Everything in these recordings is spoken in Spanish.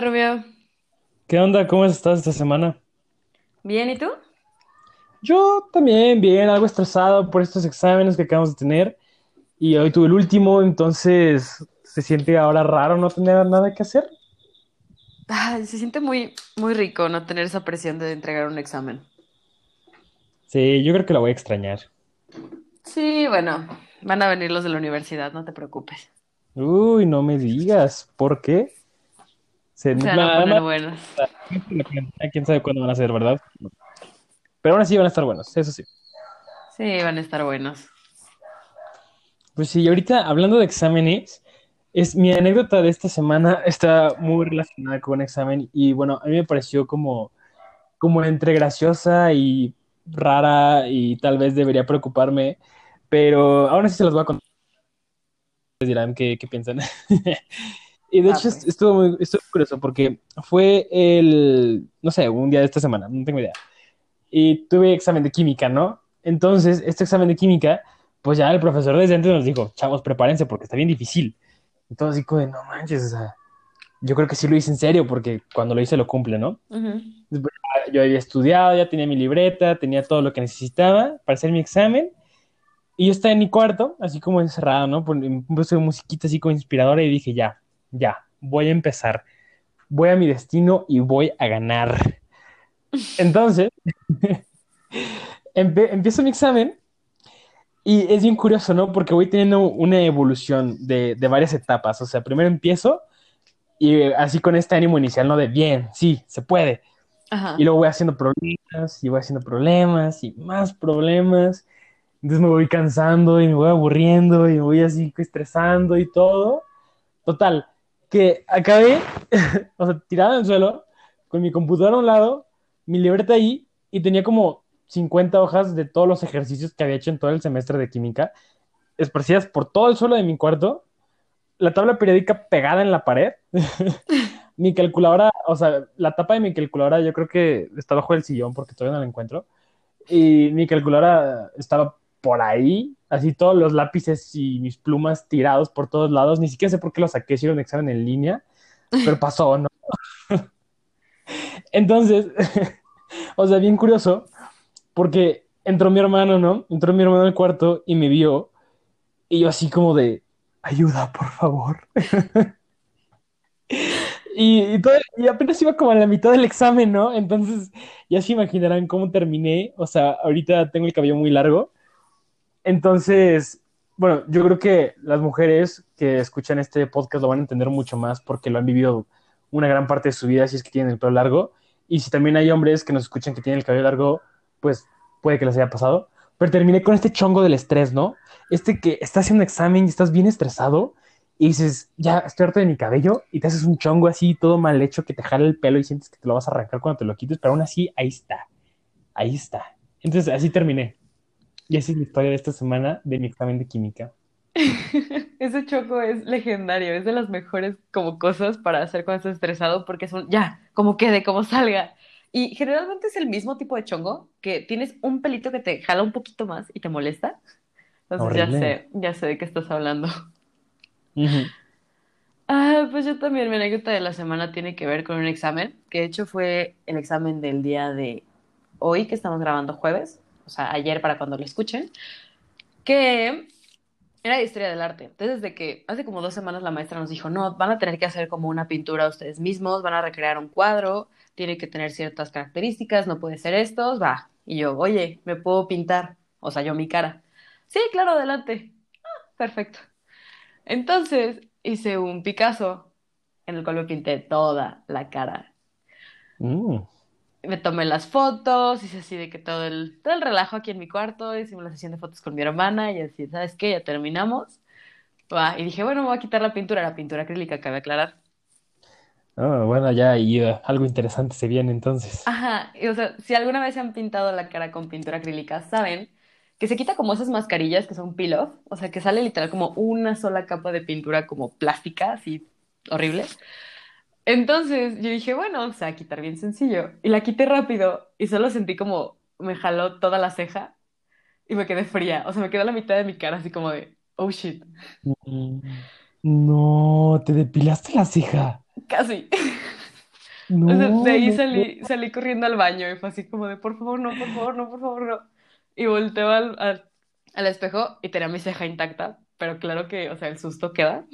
Rubio. ¿Qué onda? ¿Cómo estás esta semana? Bien, ¿y tú? Yo también, bien, algo estresado por estos exámenes que acabamos de tener. Y hoy tuve el último, entonces se siente ahora raro no tener nada que hacer. Se siente muy, muy rico no tener esa presión de entregar un examen. Sí, yo creo que la voy a extrañar. Sí, bueno, van a venir los de la universidad, no te preocupes. Uy, no me digas, ¿por qué? Se, Se van a nada poner más, buenos. quién sabe cuándo van a ser, ¿verdad? Pero aún así van a estar buenos, eso sí. Sí, van a estar buenos. Pues sí, ahorita hablando de exámenes, es mi anécdota de esta semana está muy relacionada con un examen y bueno, a mí me pareció como, como entre graciosa y rara y tal vez debería preocuparme, pero aún así se los voy a contar, les dirán qué, qué piensan. Y de Ah, hecho pues. estuvo muy, estuvo curioso porque fue el, no sé, un día de esta semana, no tengo idea. Y tuve examen de química, ¿no? Entonces, este examen de química, pues ya el profesor desde antes nos dijo, chavos, prepárense porque está bien difícil. Entonces, de, no manches, o sea, yo creo que sí lo hice en serio porque cuando lo hice lo cumple, ¿no? Ujú. Después, ya- yo había estudiado, ya tenía mi libreta, tenía todo lo que necesitaba para hacer mi examen. Y yo estaba en mi cuarto, así como encerrado, ¿no? Puse musiquita así como inspiradora y dije, ya, ya, voy a empezar. Voy a mi destino y voy a ganar. Entonces, empiezo mi examen y es bien curioso, ¿no? Porque voy teniendo una evolución de, de varias etapas. O sea, primero empiezo y eh, así con este ánimo inicial, ¿no? De bien, sí, se puede. Y luego voy haciendo problemas y voy haciendo problemas y más problemas. Entonces me voy cansando y me voy aburriendo y me voy así estresando y todo. Total, que acabé, o sea, tirado en el suelo, con mi computadora a un lado, mi libreta ahí, y tenía como 50 hojas de todos los ejercicios que había hecho en todo el semestre de química, esparcidas por todo el suelo de mi cuarto, la tabla periódica pegada en la pared, mi calculadora, o sea, la tapa de mi calculadora yo creo que está bajo el sillón porque todavía no la encuentro, y mi calculadora estaba por ahí, así todos los lápices y mis plumas tirados por todos lados. Ni siquiera sé por qué lo saqué, si era un examen en línea, pero pasó, ¿no? Entonces, o sea, bien curioso, porque entró mi hermano, ¿no? Entró mi hermano al cuarto y me vio, y yo así como de, ayuda, por favor. Y, y, todo- y apenas iba como a la mitad del examen, ¿no? Entonces, ya se imaginarán cómo terminé. O sea, ahorita tengo el cabello muy largo. Entonces, bueno, yo creo que las mujeres que escuchan este podcast lo van a entender mucho más porque lo han vivido una gran parte de su vida si es que tienen el pelo largo. Y si también hay hombres que nos escuchan que tienen el cabello largo, pues puede que les haya pasado. Pero terminé con este chongo del estrés, ¿no? Este que estás haciendo examen y estás bien estresado y dices, ya estoy harto de mi cabello y te haces un chongo así todo mal hecho que te jala el pelo y sientes que te lo vas a arrancar cuando te lo quites, pero aún así ahí está, ahí está. Entonces así terminé. Y esa es la historia de esta semana de mi examen de química. Ese choco es legendario, es de las mejores como cosas para hacer cuando estás estresado porque son ya, como quede, como salga. Y generalmente es el mismo tipo de chongo, que tienes un pelito que te jala un poquito más y te molesta. Entonces ya sé, ya sé de qué estás hablando. Ah, pues yo también, mi anécdota de la semana tiene que ver con un examen, que de hecho fue el examen del día de hoy, que estamos grabando jueves, o sea, ayer para cuando lo escuchen, que era de historia del arte. Entonces, desde que hace como dos semanas la maestra nos dijo, no, van a tener que hacer como una pintura ustedes mismos, van a recrear un cuadro, tiene que tener ciertas características, no puede ser estos, va. Y yo, oye, ¿me puedo pintar? O sea, yo mi cara. Sí, claro, adelante. Perfecto. Entonces hice un Picasso en el cual me pinté toda la cara. Mm. Me tomé las fotos, hice así de que todo el, todo el relajo aquí en mi cuarto, hicimos la sesión de fotos con mi hermana y así, ¿sabes qué? Ya terminamos. Va, y dije, bueno, me voy a quitar la pintura, la pintura acrílica, cabe aclarar. Ah, bueno, ya y uh, algo interesante se viene entonces. Ajá, y, o sea, si alguna vez se han pintado la cara con pintura acrílica, saben que se quita como esas mascarillas que son peel-off, o sea, que sale literal como una sola capa de pintura como plástica, así horrible. Entonces yo dije, bueno, o sea, quitar bien sencillo. Y la quité rápido y solo sentí como me jaló toda la ceja y me quedé fría. O sea, me quedó la mitad de mi cara así como de, oh shit, Mm. No, te depilaste la ceja. casi. No, O sea, de ahí no. salí, salí corriendo al baño y fue así como de, por favor, no, por favor, no, por favor, no. Y volteo al, al, al espejo y tenía mi ceja intacta, pero claro que, o sea, el susto queda.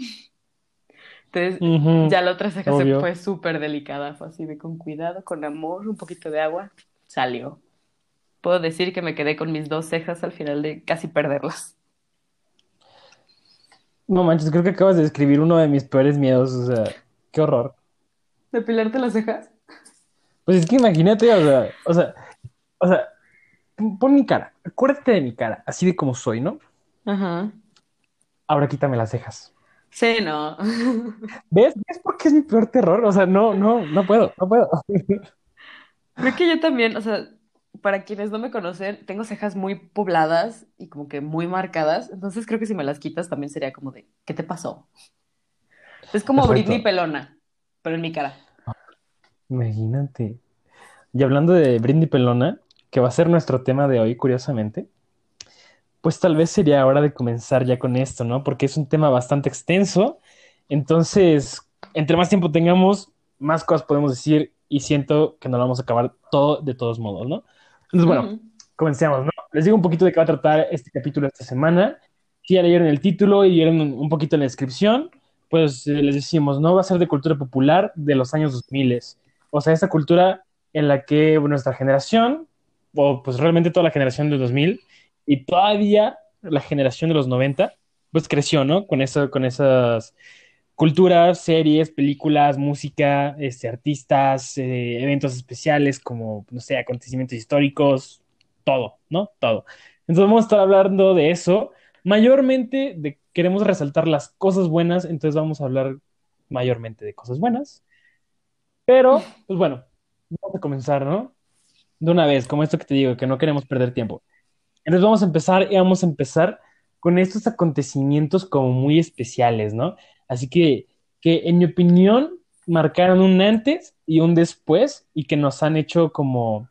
Entonces, ya la otra ceja se obvio. fue súper delicada, fue así de con cuidado, con amor, un poquito de agua, salió. Puedo decir que me quedé con mis dos cejas al final de casi perderlas. No manches, creo que acabas de describir uno de mis peores miedos, o sea, qué horror. ¿Depilarte las cejas? Pues es que imagínate, o sea, o sea, o sea, pon mi cara, acuérdate de mi cara, así de como soy, ¿no? Ajá. Ahora quítame las cejas. Sí, no. ¿Ves? ¿Ves por qué es mi peor terror? O sea, no, no, no puedo, no puedo. Creo que yo también, o sea, para quienes no me conocen, tengo cejas muy pobladas y como que muy marcadas, entonces creo que si me las quitas también sería como de, ¿qué te pasó? Es como Britney pelona, pero en mi cara. Imagínate. Y hablando de Brindy Pelona, que va a ser nuestro tema de hoy, curiosamente, pues tal vez sería hora de comenzar ya con esto, ¿no? Porque es un tema bastante extenso. Entonces, entre más tiempo tengamos, más cosas podemos decir y siento que no lo vamos a acabar todo de todos modos, ¿no? Entonces, bueno, Ujú. comencemos, ¿no? Les digo un poquito de qué va a tratar este capítulo esta semana. Si ya leyeron el título y vieron un, poquito en la descripción, pues eh, les decimos, ¿no? Va a ser de cultura popular de los años 2000. O sea, esa cultura en la que nuestra generación, o pues realmente toda la generación del 2000 y todavía la generación de los 90, pues creció, ¿no? Con eso, con esas culturas, series, películas, música, este, artistas, eh, eventos especiales como, no sé, acontecimientos históricos, todo, ¿no? Todo. Entonces vamos a estar hablando de eso. Mayormente de, queremos resaltar las cosas buenas, entonces vamos a hablar mayormente de cosas buenas. Pero, pues bueno, vamos a comenzar, ¿no? De una vez, como esto que te digo, que no queremos perder tiempo. Entonces vamos a empezar y vamos a empezar con estos acontecimientos como muy especiales, ¿no? Así que, que en mi opinión, marcaron un antes y un después y que nos han hecho como,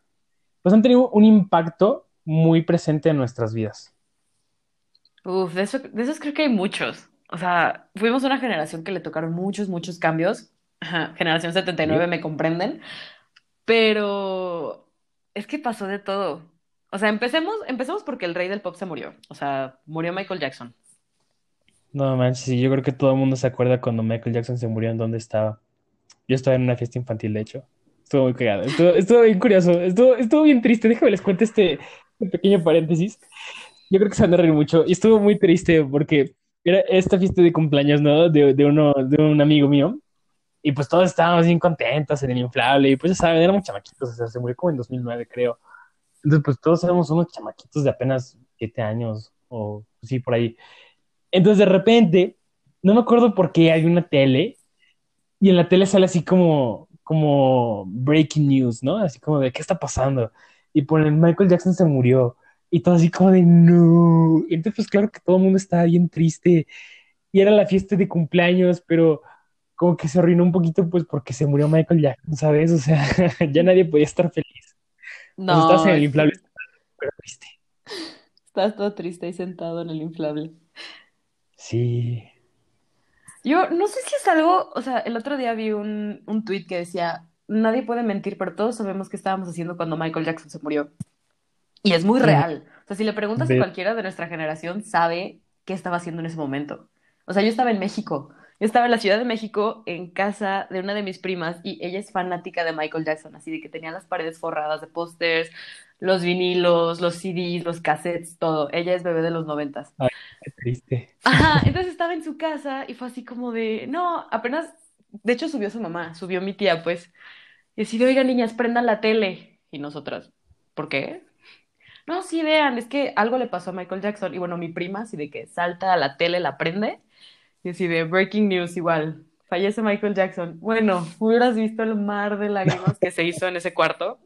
pues han tenido un impacto muy presente en nuestras vidas. Uf, de eso, de esos creo que hay muchos. O sea, fuimos una generación que le tocaron muchos, muchos cambios. Ajá, generación setenta y ¿Sí? nueve me comprenden. Pero es que pasó de todo. O sea, empecemos, empecemos porque el rey del pop se murió. O sea, murió Michael Jackson. No manches, yo creo que todo el mundo se acuerda cuando Michael Jackson se murió en dónde estaba. Yo estaba en una fiesta infantil, de hecho. Estuvo muy cagado. Estuvo, estuvo bien curioso. Estuvo, estuvo bien triste. Déjame les cuento este, este pequeño paréntesis. Yo creo que se van a reír mucho. Y estuvo muy triste porque era esta fiesta de cumpleaños, ¿no? De, de uno, de un amigo mío. Y pues todos estábamos bien contentos en el inflable. Y pues ya saben, éramos chamaquitos. O sea, se murió como en 2009, creo. Entonces, pues todos éramos unos chamaquitos de apenas siete años o sí, por ahí. Entonces, de repente, no me acuerdo por qué hay una tele y en la tele sale así como, como breaking news, ¿no? Así como de qué está pasando. Y ponen Michael Jackson se murió. Y todo así como de no. Y entonces, pues claro que todo el mundo estaba bien triste. Y era la fiesta de cumpleaños, pero como que se arruinó un poquito, pues porque se murió Michael Jackson, ¿sabes? O sea, ya nadie podía estar feliz. O sea, estabas No, en el inflable, pero triste. Estás todo triste ahí sentado en el inflable. Sí. Yo no sé si es algo, o sea, el otro día vi un, un tweet que decía, nadie puede mentir, pero todos sabemos qué estábamos haciendo cuando Michael Jackson se murió. Y es muy real. O sea, si le preguntas a cualquiera de nuestra generación, sabe qué estaba haciendo en ese momento. O sea, yo estaba en México. Estaba en la Ciudad de México en casa de una de mis primas y ella es fanática de Michael Jackson, así de que tenía las paredes forradas de pósters, los vinilos, los CDs, los cassettes, todo. Ella es bebé de los noventas. Ay, qué triste. Ajá, entonces estaba en su casa y fue así como de, no, apenas, de hecho subió su mamá, subió mi tía, pues, y así de, oigan, niñas, prendan la tele. Y nosotras, ¿por qué? No, sí, vean, es que algo le pasó a Michael Jackson. Y bueno, mi prima, así de que salta a la tele, la prende, y así de breaking news igual. Fallece Michael Jackson. Bueno, hubieras visto el mar de lágrimas que se hizo en ese cuarto.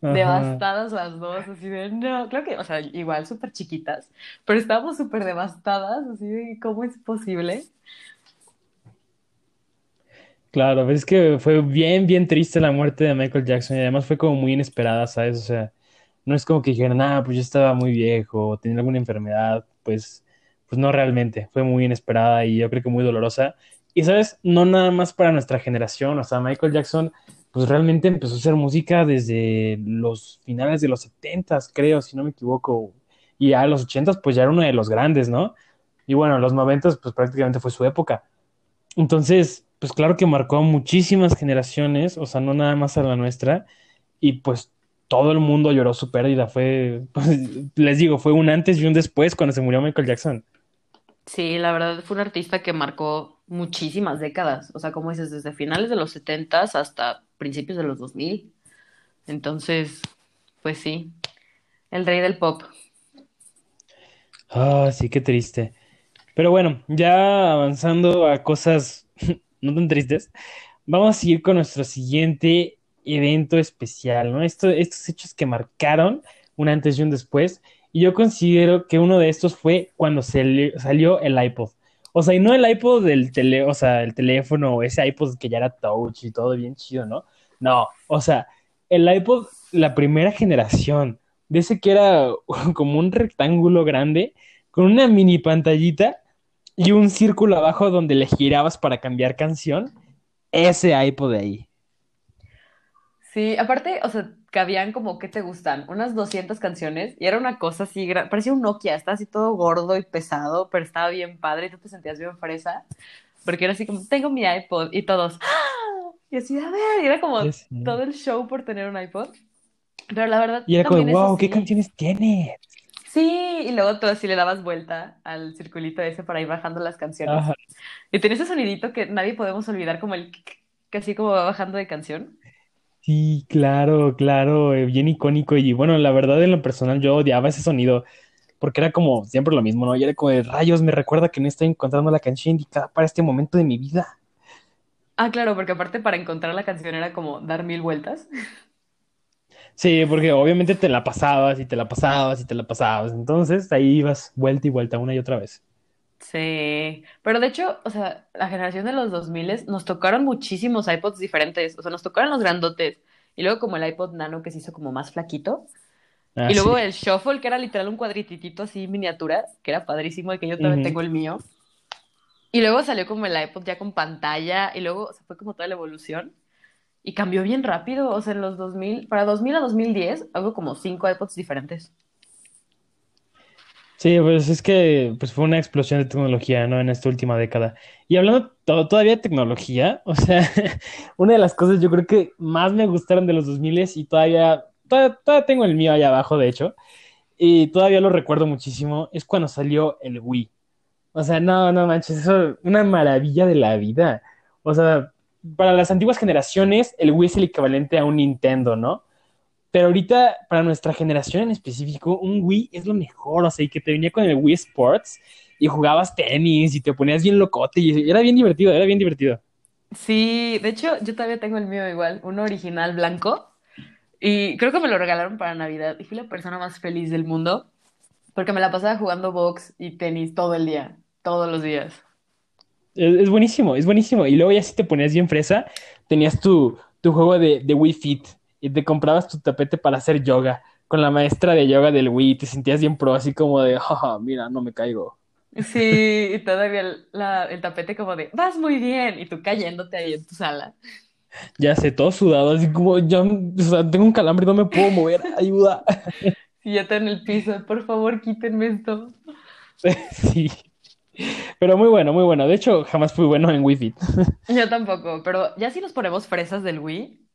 Ajá. Devastadas las dos, así de, no, creo que, o sea, igual súper chiquitas, pero estábamos súper devastadas, así de, ¿cómo es posible? Claro, pues es que fue bien, bien triste la muerte de Michael Jackson y además fue como muy inesperada, ¿sabes? O sea, no es como que dijeran, ah, pues yo estaba muy viejo o tenía alguna enfermedad, pues, pues no realmente, fue muy inesperada y yo creo que muy dolorosa. Y sabes, no nada más para nuestra generación, o sea, Michael Jackson, pues realmente empezó a hacer música desde los finales de los 70, creo, si no me equivoco. Y a los 80, pues ya era uno de los grandes, ¿no? Y bueno, los 90, pues prácticamente fue su época. Entonces, pues claro que marcó a muchísimas generaciones, o sea, no nada más a la nuestra. Y pues todo el mundo lloró su pérdida. Fue, pues, les digo, fue un antes y un después cuando se murió Michael Jackson. Sí, la verdad fue un artista que marcó muchísimas décadas, o sea, como dices, desde finales de los 70 hasta principios de los 2000. Entonces, pues sí, el rey del pop. Ah, sí, qué triste. Pero bueno, ya avanzando a cosas no tan tristes, vamos a seguir con nuestro siguiente evento especial, ¿no? Esto, estos hechos que marcaron un antes y un después. Y yo considero que uno de estos fue cuando se salió el iPod. O sea, y no el iPod del tele, o sea, el teléfono, ese iPod que ya era touch y todo bien chido, ¿no? No, o sea, el iPod, la primera generación, de ese que era como un rectángulo grande, con una mini pantallita y un círculo abajo donde le girabas para cambiar canción, ese iPod de ahí. Sí, aparte, o sea, cabían como, ¿qué te gustan? Unas 200 canciones y era una cosa así, parecía un Nokia, estaba así todo gordo y pesado, pero estaba bien padre y tú te sentías bien fresa, porque era así como, tengo mi iPod y todos, ¡Ah! y así, a ver, y era como todo el show por tener un iPod. Pero la verdad... Y era como, wow, ¿qué canciones tiene? Sí, y luego tú así le dabas vuelta al circulito ese para ir bajando las canciones. Y tenía ese sonidito que nadie podemos olvidar, como el que así como va bajando de canción. Sí, claro, claro, eh, bien icónico. Y bueno, la verdad, en lo personal, yo odiaba ese sonido porque era como siempre lo mismo, ¿no? Y era como de rayos, me recuerda que no estoy encontrando la canción indicada para este momento de mi vida. Ah, claro, porque aparte para encontrar la canción era como dar mil vueltas. Sí, porque obviamente te la pasabas y te la pasabas y te la pasabas. Entonces ahí ibas vuelta y vuelta una y otra vez. Sí, pero de hecho, o sea, la generación de los 2000 nos tocaron muchísimos iPods diferentes, o sea, nos tocaron los grandotes, y luego como el iPod Nano que se hizo como más flaquito, ah, y luego el Shuffle que era literal un cuadrititito así miniatura, que era padrísimo, y que yo también tengo el mío, y luego salió como el iPod ya con pantalla, y luego se fue como toda la evolución, y cambió bien rápido, o sea, en los 2000, para 2000 a 2010, hago como cinco iPods diferentes. Sí, pues es que pues fue una explosión de tecnología, ¿no? En esta última década. Y hablando todavía de tecnología, o sea, una de las cosas yo creo que más me gustaron de los 2000 y todavía, todavía, tengo el mío allá abajo, de hecho, y todavía lo recuerdo muchísimo, es cuando salió el Wii. O sea, no, no manches, eso una maravilla de la vida. O sea, para las antiguas generaciones, el Wii es el equivalente a un Nintendo, ¿no? Pero ahorita, para nuestra generación en específico, un Wii es lo mejor, o sea, y que te venía con el Wii Sports y jugabas tenis y te ponías bien locote y era bien divertido, era bien divertido. Sí, de hecho, yo todavía tengo el mío igual, uno original blanco, y creo que me lo regalaron para Navidad y fui la persona más feliz del mundo porque me la pasaba jugando box y tenis todo el día, todos los días. Es, buenísimo, es buenísimo. Y luego ya si te ponías bien fresa, tenías tu, tu juego de, de Wii Fit y te comprabas tu tapete para hacer yoga con la maestra de yoga del Wii y te sentías bien pro, así como de, jaja, mira, no me caigo. Sí, y todavía el, el tapete como de, vas muy bien, y tú cayéndote ahí en tu sala. Ya sé, todo sudado, así como, ya, o sea, tengo un calambre, no me puedo mover, ayuda. Y ya está en el piso, por favor, quítenme esto. Sí. Pero muy bueno, muy bueno. De hecho, jamás fui bueno en Wii Fit. Yo tampoco, pero ya si nos ponemos fresas del Wii,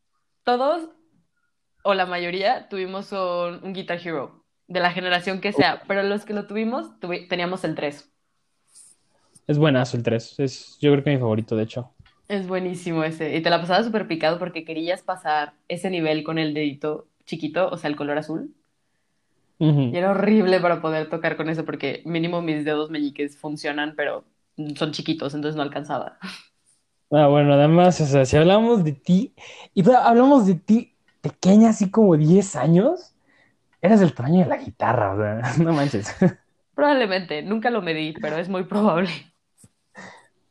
todos o la mayoría tuvimos un, Guitar Hero, de la generación que sea, pero los que lo tuvimos teníamos el 3. Es buenazo el 3, es yo creo que mi favorito, de hecho. Es buenísimo ese, y te la pasabas súper picado porque querías pasar ese nivel con el dedito chiquito, o sea, el color azul. Y era horrible para poder tocar con eso porque mínimo mis dedos meñiques funcionan, pero son chiquitos, entonces no alcanzaba. Ah, bueno, además, o sea, si hablamos de ti, y hablamos de ti pequeña, así como 10 años, eras del tamaño de la guitarra, o sea, no manches. Probablemente, nunca lo medí, pero es muy probable.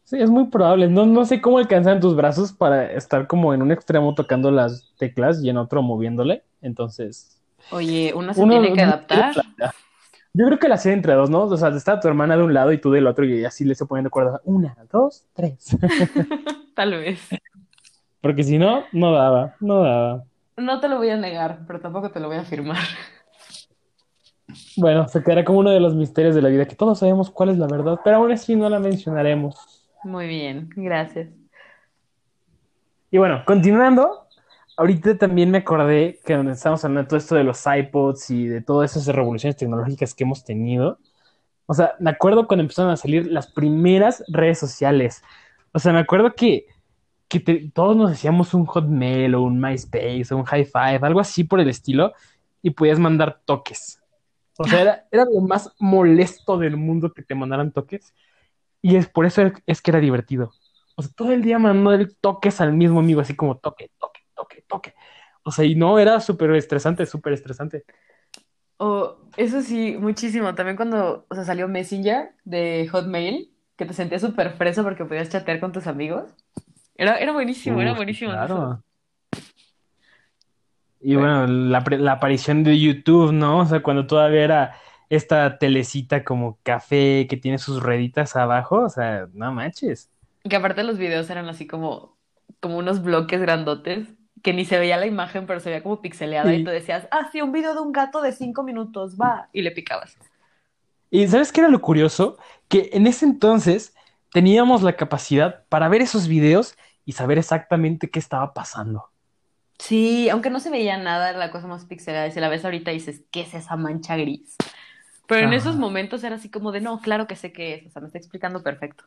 Sí, es muy probable. No, no sé cómo alcanzan tus brazos para estar como en un extremo tocando las teclas y en otro moviéndole. Entonces. Oye, uno se tiene que adaptar. Yo creo que la hacía entre dos, ¿no? O sea, estaba tu hermana de un lado y tú del otro y así le estoy poniendo cuerda. Una, dos, tres. Tal vez. Porque si no, no daba, no daba. No te lo voy a negar, pero tampoco te lo voy a afirmar. Bueno, se quedará como uno de los misterios de la vida, que todos sabemos cuál es la verdad, pero aún así no la mencionaremos. Muy bien, gracias. Y bueno, continuando, ahorita también me acordé que donde estamos hablando de todo esto de los iPods y de todas esas revoluciones tecnológicas que hemos tenido. O sea, me acuerdo cuando empezaron a salir las primeras redes sociales. O sea, me acuerdo que, que todos nos hacíamos un Hotmail o un MySpace o un High Five, algo así por el estilo, y podías mandar toques. O sea, era, lo más molesto del mundo que te mandaran toques. Y es por eso es que era divertido. O sea, todo el día mandando toques al mismo amigo, así como toque, toque, toque, toque. O sea, y no, era súper estresante, súper estresante. O eso sí, muchísimo. También cuando, o sea, salió Messenger de Hotmail, que te sentías súper freso porque podías chatear con tus amigos. Era, era buenísimo, era buenísimo claro. Y bueno, la, la aparición de YouTube, ¿no? O sea, cuando todavía era esta telecita como café que tiene sus rueditas abajo, o sea, no manches. Que aparte los videos eran así como, como unos bloques grandotes, que ni se veía la imagen, pero se veía como pixeleada y tú decías, ah, sí, un video de un gato de cinco minutos, va, y le picabas. Y ¿sabes qué era lo curioso? Que en ese entonces teníamos la capacidad para ver esos videos y saber exactamente qué estaba pasando. Sí, aunque no se veía nada, era la cosa más pixelada. Y si la ves ahorita dices, ¿qué es esa mancha gris? Pero en esos momentos era así como de, no, claro que sé qué es, o sea, me está explicando perfecto.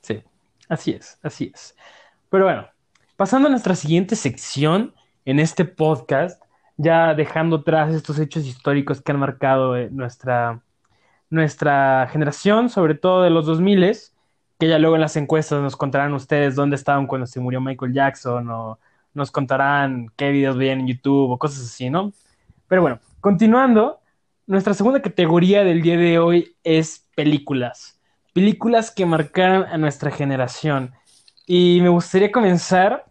Sí, así es, así es. Pero bueno, pasando a nuestra siguiente sección en este podcast, ya dejando atrás estos hechos históricos que han marcado eh, nuestra, nuestra generación, sobre todo de los 2000, que ya luego en las encuestas nos contarán ustedes dónde estaban cuando se murió Michael Jackson o nos contarán qué videos veían en YouTube o cosas así, ¿no? Pero bueno, continuando, nuestra segunda categoría del día de hoy es películas. Películas que marcaron a nuestra generación. Y me gustaría comenzar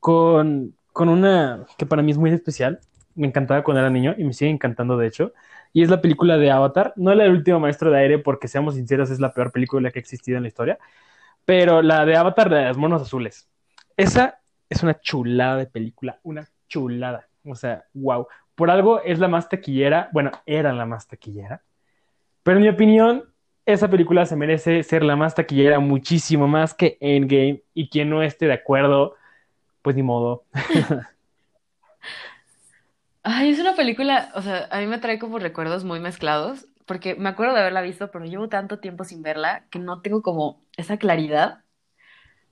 con, con una que para mí es muy especial. Me encantaba cuando era niño y me sigue encantando, de hecho. Y es la película de Avatar. No la del último maestro de aire, porque seamos sinceros, es la peor película que ha existido en la historia. Pero la de Avatar de los monos azules. Esa es una chulada de película. Una chulada. O sea, wow. Por algo es la más taquillera. Bueno, era la más taquillera. Pero en mi opinión, esa película se merece ser la más taquillera muchísimo más que Endgame. Y quien no esté de acuerdo, pues ni modo. Ay, es una película, o sea, a mí me trae como recuerdos muy mezclados, porque me acuerdo de haberla visto, pero llevo tanto tiempo sin verla que no tengo como esa claridad.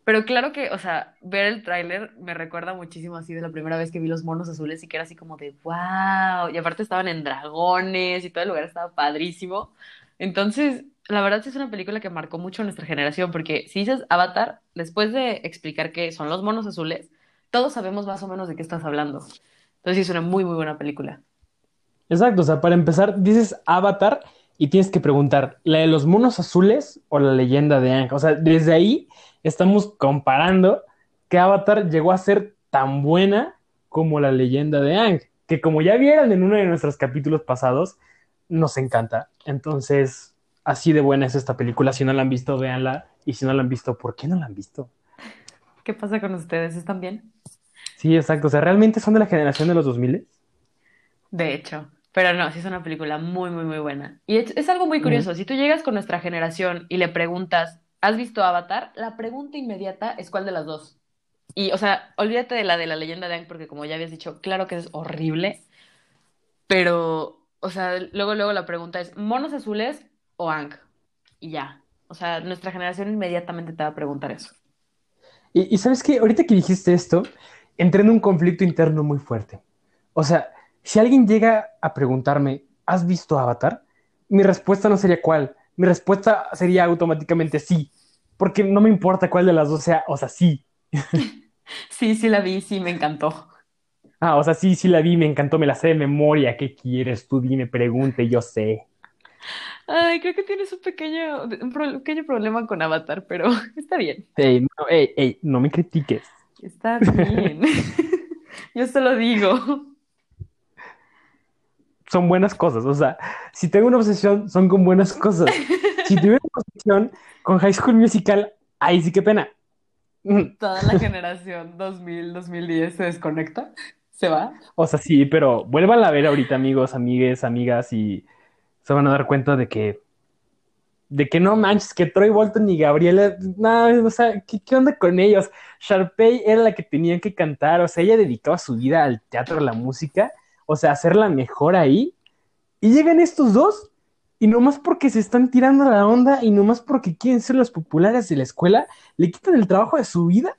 Pero claro que, o sea, ver el tráiler me recuerda muchísimo así de la primera vez que vi los monos azules y que era así como de wow. Y aparte estaban en dragones y todo el lugar estaba padrísimo. Entonces, la verdad sí es una película que marcó mucho a nuestra generación, porque si dices Avatar, después de explicar qué son los monos azules, todos sabemos más o menos de qué estás hablando. Entonces sí es una muy, muy buena película. Exacto, o sea, para empezar, dices Avatar y tienes que preguntar, ¿la de los monos azules o la leyenda de Aang? O sea, desde ahí estamos comparando que Avatar llegó a ser tan buena como la leyenda de Aang, que como ya vieron en uno de nuestros capítulos pasados, nos encanta. Entonces, así de buena es esta película. Si no la han visto, véanla. Y si no la han visto, ¿por qué no la han visto? ¿Qué pasa con ustedes? ¿Están bien? Sí, exacto. O sea, ¿realmente son de la generación de los 2000? De hecho, pero no, sí es una película muy, muy, muy buena. Y es, es algo muy curioso, si tú llegas con nuestra generación y le preguntas, ¿has visto Avatar? La pregunta inmediata es ¿cuál de las dos? Y, o sea, olvídate de la de la leyenda de Aang, porque como ya habías dicho, claro que es horrible, pero, o sea, luego, luego la pregunta es, ¿monos azules o Aang? Y ya. O sea, nuestra generación inmediatamente te va a preguntar eso. Y, y sabes qué, ahorita que dijiste esto, entré en un conflicto interno muy fuerte. O sea, si alguien llega a preguntarme, ¿has visto Avatar? Mi respuesta no sería cuál. Mi respuesta sería automáticamente sí. Porque no me importa cuál de las dos sea, o sea, sí. Sí, sí la vi, sí, me encantó. Ah, o sea, sí, sí la vi, me encantó, me la sé de memoria. ¿Qué quieres? Tú dime, pregunte, yo sé. Ay, creo que tienes un pequeño, un pequeño problema con Avatar, pero está bien. Ey, no, ey, ey, no me critiques. Está bien. Yo se lo digo. son buenas cosas. O sea, si tengo una obsesión, son con buenas cosas. Si tuviera una obsesión con High School Musical, ahí sí que pena. Toda la generación 2000, 2010 se desconecta, se va. O sea, sí, pero vuelvan a ver ahorita, amigos, amigues, amigas, y se van a dar cuenta de que de que no manches, que Troy Bolton y Gabriela, no, o sea, ¿qué, ¿qué, onda con ellos? Sharpay era la que tenían que cantar, o sea, ella dedicaba su vida al teatro, a la música, o sea, hacerla mejor ahí, y llegan estos dos, y nomás porque se están tirando la onda, y nomás porque quieren ser los populares de la escuela, le quitan el trabajo de su vida.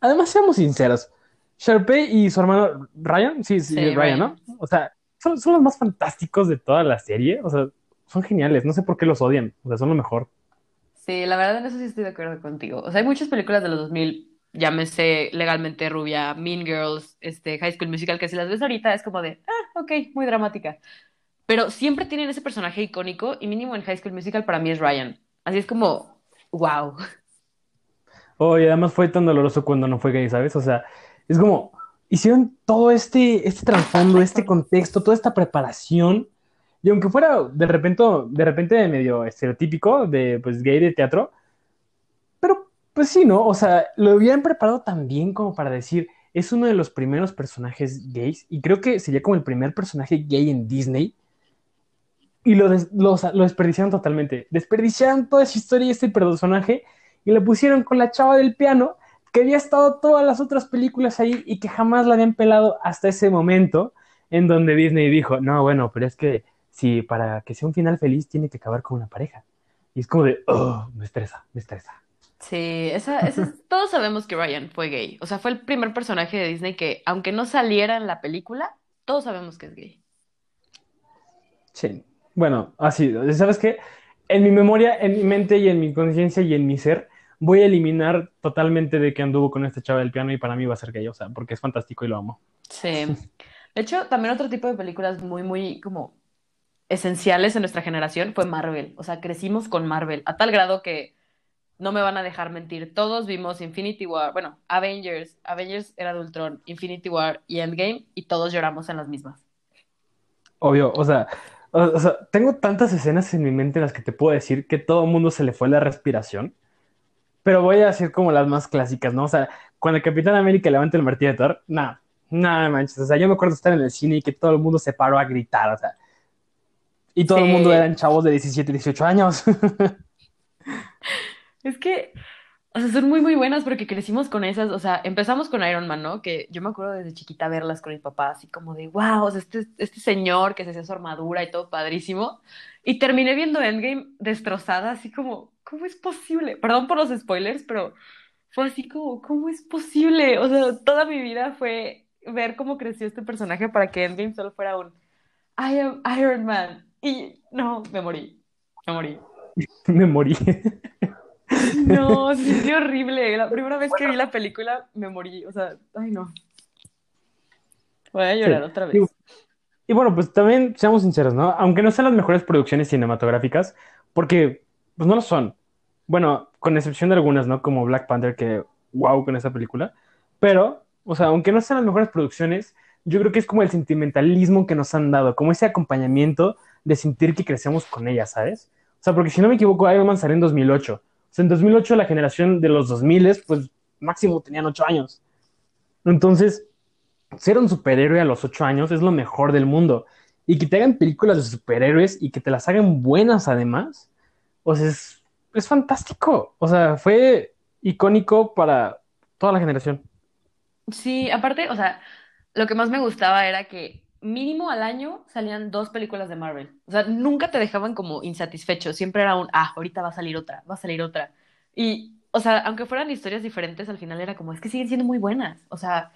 Además, seamos sinceros, Sharpay y su hermano Ryan, sí, sí, sí Ryan, Ryan, ¿no? O sea, son, son los más fantásticos de toda la serie, o sea, son geniales, no sé por qué los odian, o sea, son lo mejor. Sí, la verdad en eso sí estoy de acuerdo contigo. O sea, hay muchas películas de los 2000, llámese Legalmente Rubia, Mean Girls, este, High School Musical, que si las ves ahorita es como de, ah, ok, muy dramática. Pero siempre tienen ese personaje icónico y mínimo en High School Musical para mí es Ryan. Así es como, wow. Oh, y además fue tan doloroso cuando no fue gay, ¿sabes? O sea, es como, hicieron todo este, este trasfondo, este contexto, toda esta preparación y aunque fuera de repente, de repente medio estereotípico de pues gay de teatro, pero pues sí, ¿no? O sea, lo habían preparado tan bien como para decir, es uno de los primeros personajes gays y creo que sería como el primer personaje gay en Disney. Y lo, lo, lo desperdiciaron totalmente. Desperdiciaron toda esa historia y este personaje y lo pusieron con la chava del piano que había estado todas las otras películas ahí y que jamás la habían pelado hasta ese momento en donde Disney dijo, no, bueno, pero es que si para que sea un final feliz tiene que acabar con una pareja. Y es como de, oh, me estresa, me estresa. Sí, esa, esa, todos sabemos que Ryan fue gay. O sea, fue el primer personaje de Disney que, aunque no saliera en la película, todos sabemos que es gay. Sí, bueno, así, ¿sabes qué? En mi memoria, en mi mente y en mi conciencia y en mi ser, voy a eliminar totalmente de que anduvo con este chavo del piano y para mí va a ser gay, o sea, porque es fantástico y lo amo. Sí. De hecho, también otro tipo de películas muy, muy como esenciales en nuestra generación fue Marvel. O sea, crecimos con Marvel, a tal grado que no me van a dejar mentir. Todos vimos Infinity War, bueno, Avengers, Avengers era de Ultron, Infinity War y Endgame, y todos lloramos en las mismas. Obvio, o sea, o, sea, tengo tantas escenas en mi mente en las que te puedo decir que todo el mundo se le fue la respiración, pero voy a decir como las más clásicas, ¿no? O sea, cuando el Capitán América levanta el martillo de Thor, nada, nada manches, o sea, yo me acuerdo estar en el cine y que todo el mundo se paró a gritar, o sea, y todo el mundo eran chavos de 17, 18 años. es que, o sea, son muy, muy buenas porque crecimos con esas. O sea, empezamos con Iron Man, ¿no? Que yo me acuerdo desde chiquita verlas con mi papá, así como de, wow, o sea, este, este señor que se hacía su armadura y todo padrísimo. Y terminé viendo Endgame destrozada, así como, ¿cómo es posible? Perdón por los spoilers, pero fue así como, ¿cómo es posible? O sea, toda mi vida fue ver cómo creció este personaje para que Endgame solo fuera un I am Iron Man. Y no, me morí. Me morí. me morí. no, sí, horrible. La primera vez que vi la película me morí. O sea, ay no. Voy a llorar otra vez. Y, bueno, pues también seamos sinceros, ¿no? Aunque no sean las mejores producciones cinematográficas, porque pues no lo son. Bueno, con excepción de algunas, ¿no? Como Black Panther, que wow con esa película. Pero, o sea, aunque no sean las mejores producciones, yo creo que es como el sentimentalismo que nos han dado, como ese acompañamiento de sentir que crecemos con ella, ¿sabes? O sea, porque si no me equivoco, Iron Man salió en 2008. O sea, en 2008 la generación de los 2000, pues máximo tenían 8 años. Entonces, ser un superhéroe a los 8 años es lo mejor del mundo. Y que te hagan películas de superhéroes y que te las hagan buenas además, o sea, es, es fantástico. O sea, fue icónico para toda la generación. Sí, aparte, o sea, lo que más me gustaba era que mínimo al año salían dos películas de Marvel. O sea, nunca te dejaban como insatisfecho. Siempre era un, ah, ahorita va a salir otra, va a salir otra. Y, o sea, aunque fueran historias diferentes, al final era como, es que siguen siendo muy buenas. O sea,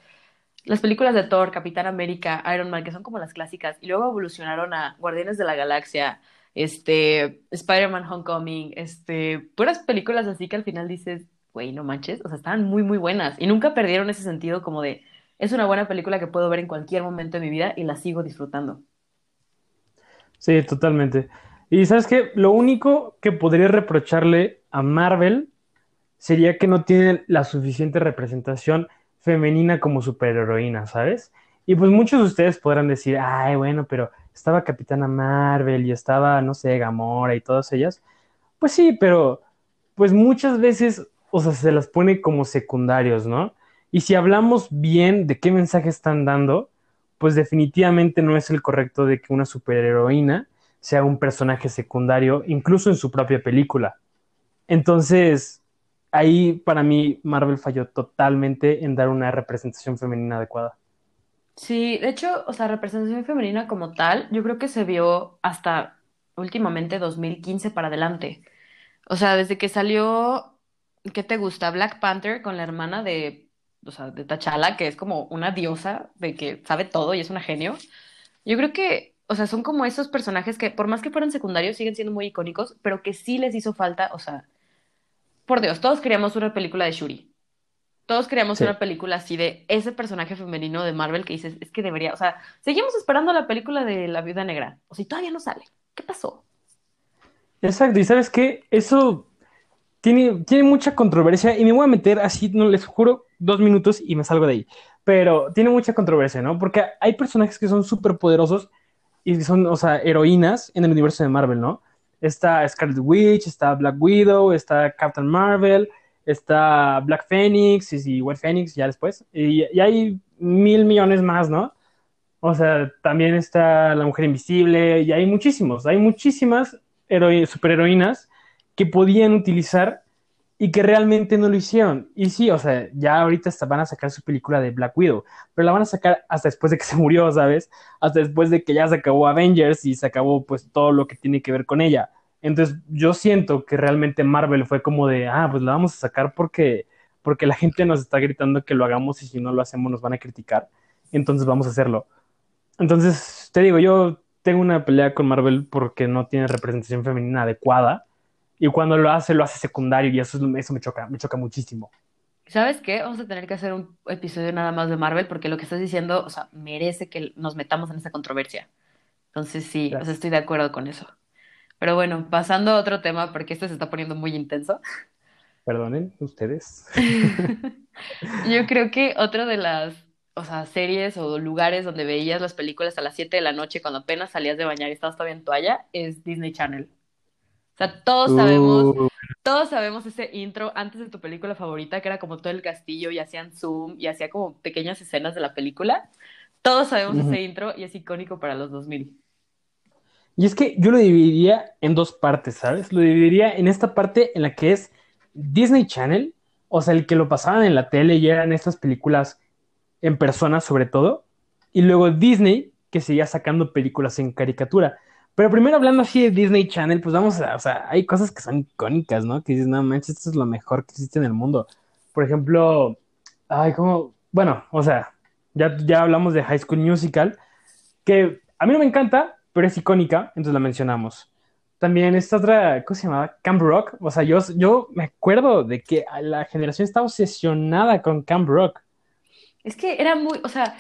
las películas de Thor, Capitán América, Iron Man, que son como las clásicas, y luego evolucionaron a Guardianes de la Galaxia, este, Spider-Man Homecoming, este, puras películas así que al final dices, güey, no manches, o sea, estaban muy, muy buenas. Y nunca perdieron ese sentido como de, es una buena película que puedo ver en cualquier momento de mi vida y la sigo disfrutando. Sí, totalmente. Y sabes qué, lo único que podría reprocharle a Marvel sería que no tiene la suficiente representación femenina como superheroína, ¿sabes? Y pues muchos de ustedes podrán decir, ay, bueno, pero estaba Capitana Marvel y estaba, no sé, Gamora y todas ellas. Pues sí, pero pues muchas veces, o sea, se las pone como secundarios, ¿no? Y si hablamos bien de qué mensaje están dando, pues definitivamente no es el correcto de que una superheroína sea un personaje secundario, incluso en su propia película. Entonces, ahí para mí Marvel falló totalmente en dar una representación femenina adecuada. Sí, de hecho, o sea, representación femenina como tal, yo creo que se vio hasta últimamente 2015 para adelante. O sea, desde que salió, ¿qué te gusta? Black Panther con la hermana de, o sea, de T'Challa, que es como una diosa de que sabe todo y es una genio. Yo creo que, o sea, son como esos personajes que, por más que fueran secundarios, siguen siendo muy icónicos, pero que sí les hizo falta, o sea, por Dios, todos queríamos una película de Shuri. Todos queríamos Sí. una película así de ese personaje femenino de Marvel que dices, es que debería, o sea, seguimos esperando la película de la Viuda Negra. O si todavía no sale. ¿Qué pasó? Exacto, y sabes qué, eso tiene, tiene mucha controversia y me voy a meter así, no les juro, dos minutos y me salgo de ahí. Pero tiene mucha controversia, ¿no? Porque hay personajes que son súper poderosos y son, o sea, heroínas en el universo de Marvel, ¿no? Está Scarlet Witch, está Black Widow, está Captain Marvel, está Black Phoenix y, White Phoenix ya después. Y, y hay mil millones más, ¿no? O sea, también está la Mujer Invisible y hay muchísimos, hay muchísimas superheroínas que podían utilizar y que realmente no lo hicieron. Y sí, o sea, ya ahorita hasta van a sacar su película de Black Widow, pero la van a sacar hasta después de que se murió, ¿sabes? Hasta después de que ya se acabó Avengers y se acabó pues todo lo que tiene que ver con ella. Entonces, yo siento que realmente Marvel fue como de, ah, pues la vamos a sacar porque porque la gente nos está gritando que lo hagamos y si no lo hacemos nos van a criticar. Entonces vamos a hacerlo. Entonces, te digo, yo tengo una pelea con Marvel porque no tiene representación femenina adecuada. Y cuando lo hace, lo hace secundario y eso, es- eso me choca, me choca muchísimo. ¿Sabes qué? Vamos a tener que hacer un episodio nada más de Marvel porque lo que estás diciendo, o sea, merece que nos metamos en esa controversia. Entonces sí, o sea, estoy de acuerdo con eso. Pero bueno, pasando a otro tema porque este se está poniendo muy intenso. Perdonen ustedes. Yo creo que otra de las, o sea, series o lugares donde veías las películas a las 7 de la noche cuando apenas salías de bañar y estabas todavía en toalla es Disney Channel. O sea, todos sabemos, todos sabemos ese intro antes de tu película favorita, que era como todo el castillo y hacían zoom y hacía como pequeñas escenas de la película. Todos sabemos ese intro y es icónico para los 2000. Y es que yo lo dividiría en dos partes, ¿sabes? Lo dividiría en esta parte en la que es Disney Channel, o sea, el que lo pasaban en la tele y eran estas películas en persona sobre todo, y luego Disney, que seguía sacando películas en caricatura. Pero primero hablando así de Disney Channel, pues vamos a, o sea, hay cosas que son icónicas, ¿no? Que dices, no manches, esto es lo mejor que existe en el mundo. Por ejemplo, ay, como, bueno, o sea, ya, ya hablamos de High School Musical, que a mí no me encanta, pero es icónica, entonces la mencionamos. También esta otra, ¿cómo se llamaba? Camp Rock. O sea, yo, yo me acuerdo de que la generación estaba obsesionada con Camp Rock. Es que era muy, o sea,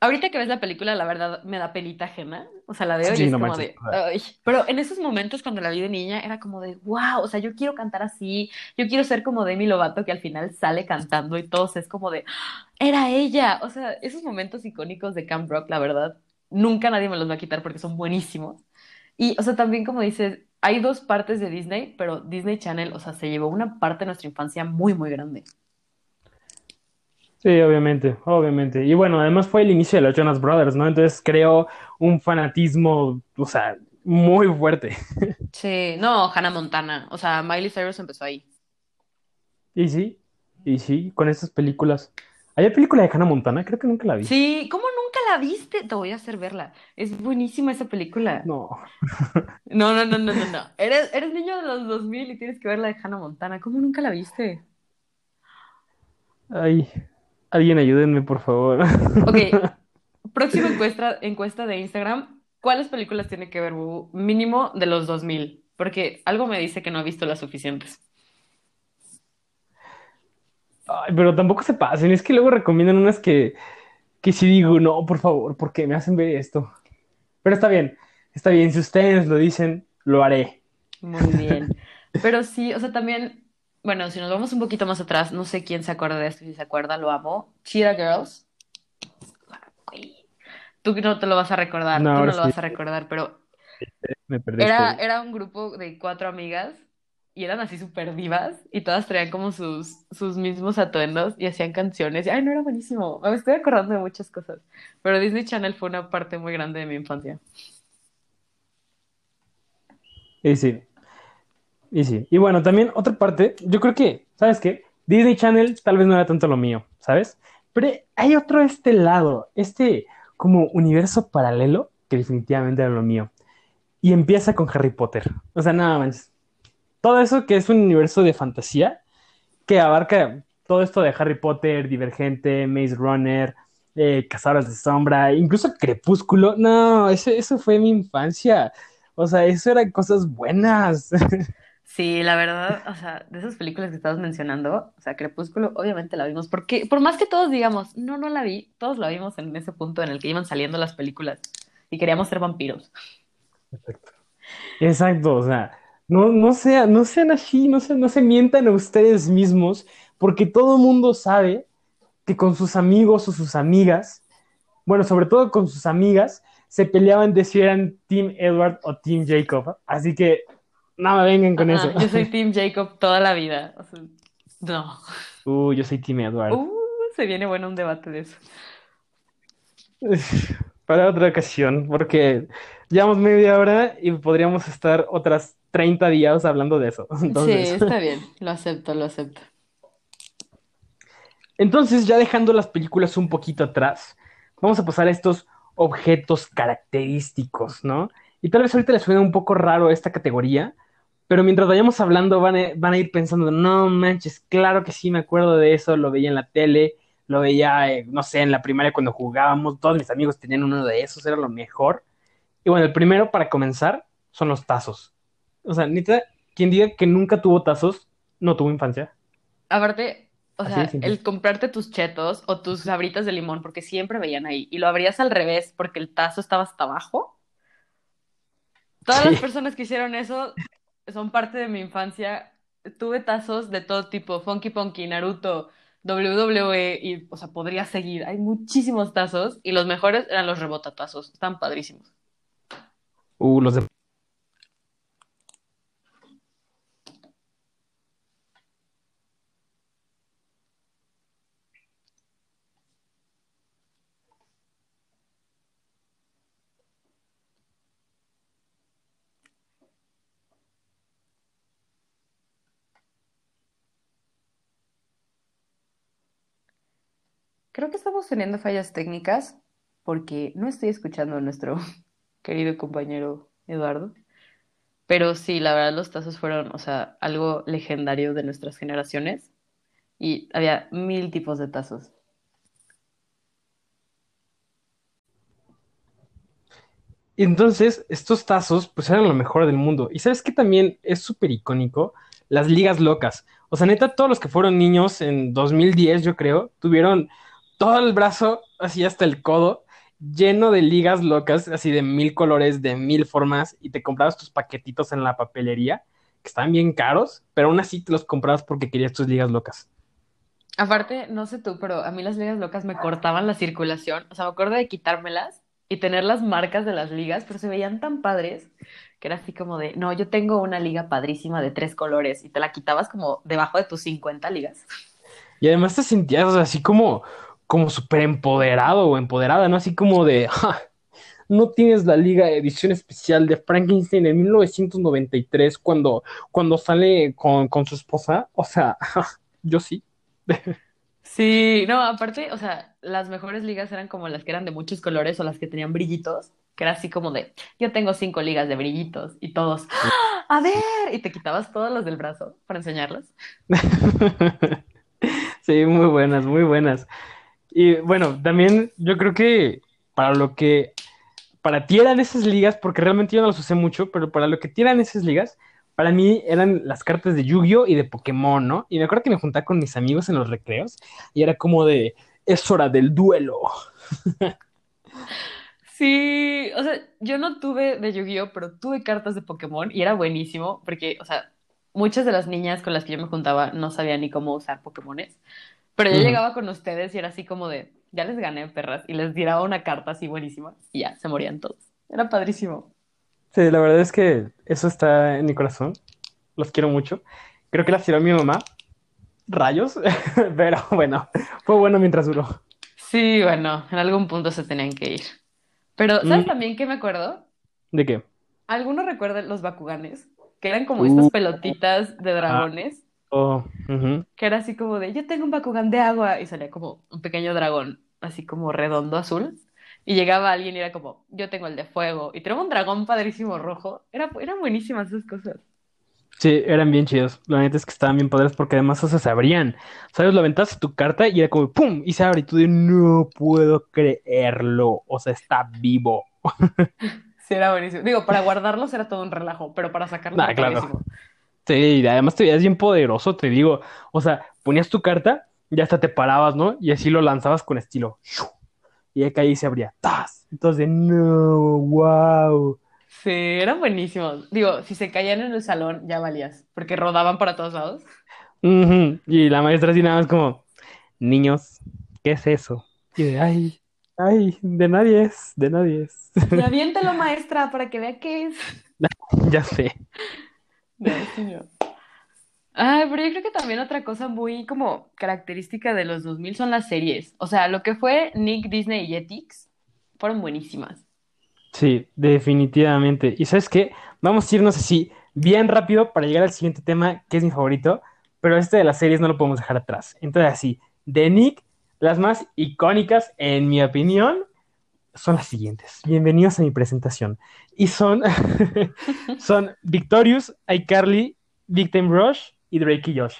ahorita que ves la película, la verdad me da penita ajena. O sea, la veo y Sí, es no como manches. de, ay. Pero en esos momentos cuando la vi de niña era como de, wow, o sea, yo quiero cantar así, yo quiero ser como Demi Lovato que al final sale cantando y todos es como de, "Ah, era ella. O sea, esos momentos icónicos de Camp Rock, la verdad, nunca nadie me los va a quitar porque son buenísimos. Y, o sea, también como dices, hay dos partes de Disney, pero Disney Channel, o sea, se llevó una parte de nuestra infancia muy, muy grande. Sí, obviamente, obviamente. Y bueno, además fue el inicio de los Jonas Brothers, ¿no? Entonces creó un fanatismo, o sea, muy fuerte. Sí, no, Hannah Montana. O sea, Miley Cyrus empezó ahí. Y sí, y sí, con estas películas. ¿Hay película de Hannah Montana? Creo que nunca la vi. Sí, ¿cómo nunca la viste? Te voy a hacer verla. Es buenísima esa película. No. No, no, no, no, no, no. Eres, eres niño de los 2000 y tienes que ver la de Hannah Montana. ¿Cómo nunca la viste? Ay, alguien ayúdenme, por favor. Ok, próxima encuesta, encuesta de Instagram. ¿Cuáles películas tiene que ver Bubu? Mínimo de los 2000? Porque algo me dice que no ha visto las suficientes. Ay, pero tampoco se pasen, es que luego recomiendan unas que, que sí digo, no, por favor, porque me hacen ver esto. Pero está bien, está bien, si ustedes lo dicen, lo haré. Muy bien. Pero sí, o sea, también, bueno, si nos vamos un poquito más atrás, no sé quién se acuerda de esto, si se acuerda, lo amo. Cheetah Girls. Tú no te lo vas a recordar, No, tú no lo vas a recordar, pero me era, era un grupo de cuatro amigas y eran así súper divas y todas traían como sus, sus mismos atuendos y hacían canciones. Y, ay, no era buenísimo. Me estoy acordando de muchas cosas. Pero Disney Channel fue una parte muy grande de mi infancia. Y sí, y sí. Y bueno, también otra parte, yo creo que, ¿sabes qué? Disney Channel tal vez no era tanto lo mío, ¿sabes? Pero hay otro este lado, este como universo paralelo que definitivamente era lo mío. Y empieza con Harry Potter. O sea, nada más. Todo eso que es un universo de fantasía que abarca todo esto de Harry Potter, Divergente, Maze Runner, eh, de Sombra, incluso Crepúsculo. No, ese, eso fue mi infancia. O sea, eso eran cosas buenas. Sí, la verdad, o sea, de esas películas que estabas mencionando, o sea, Crepúsculo, obviamente la vimos, porque por más que todos digamos, no, no la vi, todos la vimos en ese punto en el que iban saliendo las películas y queríamos ser vampiros. Exacto. Exacto, o sea, no, no, sea, no sean así, no se, no se mientan a ustedes mismos, porque todo mundo sabe que con sus amigos o sus amigas, bueno, sobre todo con sus amigas, se peleaban de si eran Team Edward o Team Jacob. Así que no me vengan con eso. Yo soy Team Jacob toda la vida. O sea, no. Uh, yo soy Team Edward. Uh, se viene bueno un debate de eso. Para otra ocasión, porque llevamos media hora y podríamos estar otras 30 días hablando de eso. Sí, está bien, lo acepto, lo acepto. entonces, ya dejando las películas un poquito atrás, vamos a pasar a estos objetos característicos, ¿no? Y tal vez ahorita les suene un poco raro esta categoría, pero mientras vayamos hablando van a, van a ir pensando, no manches, claro que sí me acuerdo de eso, lo veía en la tele, lo veía, eh, no sé, en la primaria cuando jugábamos, todos mis amigos tenían uno de esos, era lo mejor. Y bueno, el primero para comenzar son los tazos. O sea, neta, quien diga que nunca tuvo tazos, no tuvo infancia. Aparte, o Así sea, el comprarte tus chetos o tus sabritas de limón, porque siempre veían ahí, y lo abrías al revés porque el tazo estaba hasta abajo. Todas las personas que hicieron eso son parte de mi infancia. Tuve tazos de todo tipo, Funky Punky, Naruto, WWE, y, o sea, podría seguir. Hay muchísimos tazos, y los mejores eran los rebotatazos. Están padrísimos. Uh, los de... Creo que estamos teniendo fallas técnicas porque no estoy escuchando a nuestro querido compañero Eduardo. Pero sí, la verdad los tazos fueron, o sea, algo legendario de nuestras generaciones y había mil tipos de tazos. Y entonces, estos tazos, pues eran lo mejor del mundo. Y sabes que también es súper icónico, las ligas locas. O sea, neta, todos los que fueron niños en 2010, yo creo, tuvieron todo el brazo, así hasta el codo, lleno de ligas locas, así de mil colores, de mil formas, y te comprabas tus paquetitos en la papelería, que estaban bien caros, pero aún así te los comprabas porque querías tus ligas locas. Aparte, no sé tú, pero a mí las ligas locas me cortaban la circulación. O sea, me acuerdo de quitármelas y tener las marcas de las ligas, pero se veían tan padres que era así como de, no, yo tengo una liga padrísima de tres colores y te la quitabas como debajo de tus 50 ligas. Y además te sentías así como, como súper empoderado o empoderada, ¿no? Así como de, "Ja, no tienes la Liga Edición Especial de Frankenstein en 1993 cuando, cuando sale con, con su esposa. O sea, yo sí. Sí, no, aparte, o sea, las mejores ligas eran como las que eran de muchos colores o las que tenían brillitos, que era así como de, yo tengo cinco ligas de brillitos y todos, "¡Ah! a ver, y te quitabas todas las del brazo para enseñarlas. Sí, muy buenas, muy buenas. Y bueno, también yo creo que para lo que para ti eran esas ligas, porque realmente yo no las usé mucho, pero para lo que eran esas ligas, para mí eran las cartas de Yu-Gi-Oh y de Pokémon, ¿no? Y me acuerdo que me juntaba con mis amigos en los recreos y era como de, es hora del duelo. Sí, o sea, yo no tuve de Yu-Gi-Oh, pero tuve cartas de Pokémon y era buenísimo porque, o sea, muchas de las niñas con las que yo me juntaba no sabían ni cómo usar Pokémones, pero yo llegaba con ustedes y era así como de, ya les gané, perras, y les tiraba una carta así buenísima, y ya, se morían todos. Era padrísimo. Sí, la verdad es que eso está en mi corazón. Los quiero mucho. Creo que las tiró mi mamá. Rayos. Pero bueno, fue bueno mientras duró. Sí, bueno, en algún punto se tenían que ir. Pero, ¿sabes Mm, también qué me acuerdo? ¿De qué? ¿Alguno recuerda los Bakuganes? Que eran como estas Uh, pelotitas de ah, oh, que era así como de, yo tengo un Bakugan de agua, y salía como un pequeño dragón, así como redondo azul, y llegaba alguien y era como, yo tengo el de fuego, y tenía un dragón padrísimo rojo. Era, eran buenísimas esas cosas. Sí, eran bien chidos. La neta es que estaban bien padres porque además, o sea, se abrían. ¿Sabes? Lo aventabas tu carta y era como ¡pum! Y se abre y tú de no puedo creerlo. O sea, está vivo. Sí, era buenísimo. Digo, para guardarlos era todo un relajo, pero para sacarlos era claro. Sí, y además te veías bien poderoso, te digo. O sea, ponías tu carta y hasta te parabas, ¿no? Y así lo lanzabas con estilo. Y caía y se abría. ¡Tas! Entonces, no, wow. Sí, eran buenísimos. Digo, si se caían en el salón, ya valías, porque rodaban para todos lados. Y la maestra así nada más como, niños, ¿qué es eso? Y de, ay, ay, de nadie es, de nadie es. Y aviéntalo, maestra, para que vea qué es. Ya sé. No, sí, no. Ay, pero yo creo que también otra cosa muy como característica de los 2000 son las series. O sea, lo que fue Nick, Disney y Jetix fueron buenísimas. Sí, definitivamente. ¿Y sabes qué? Vamos a irnos así, bien rápido para llegar al siguiente tema, que es mi favorito, pero este de las series no lo podemos dejar atrás. Entonces, así, de Nick, las más icónicas, en mi opinión, son las siguientes. Bienvenidos a mi presentación. Y son, son Victorious, iCarly, Victim Rush y Drake y Josh.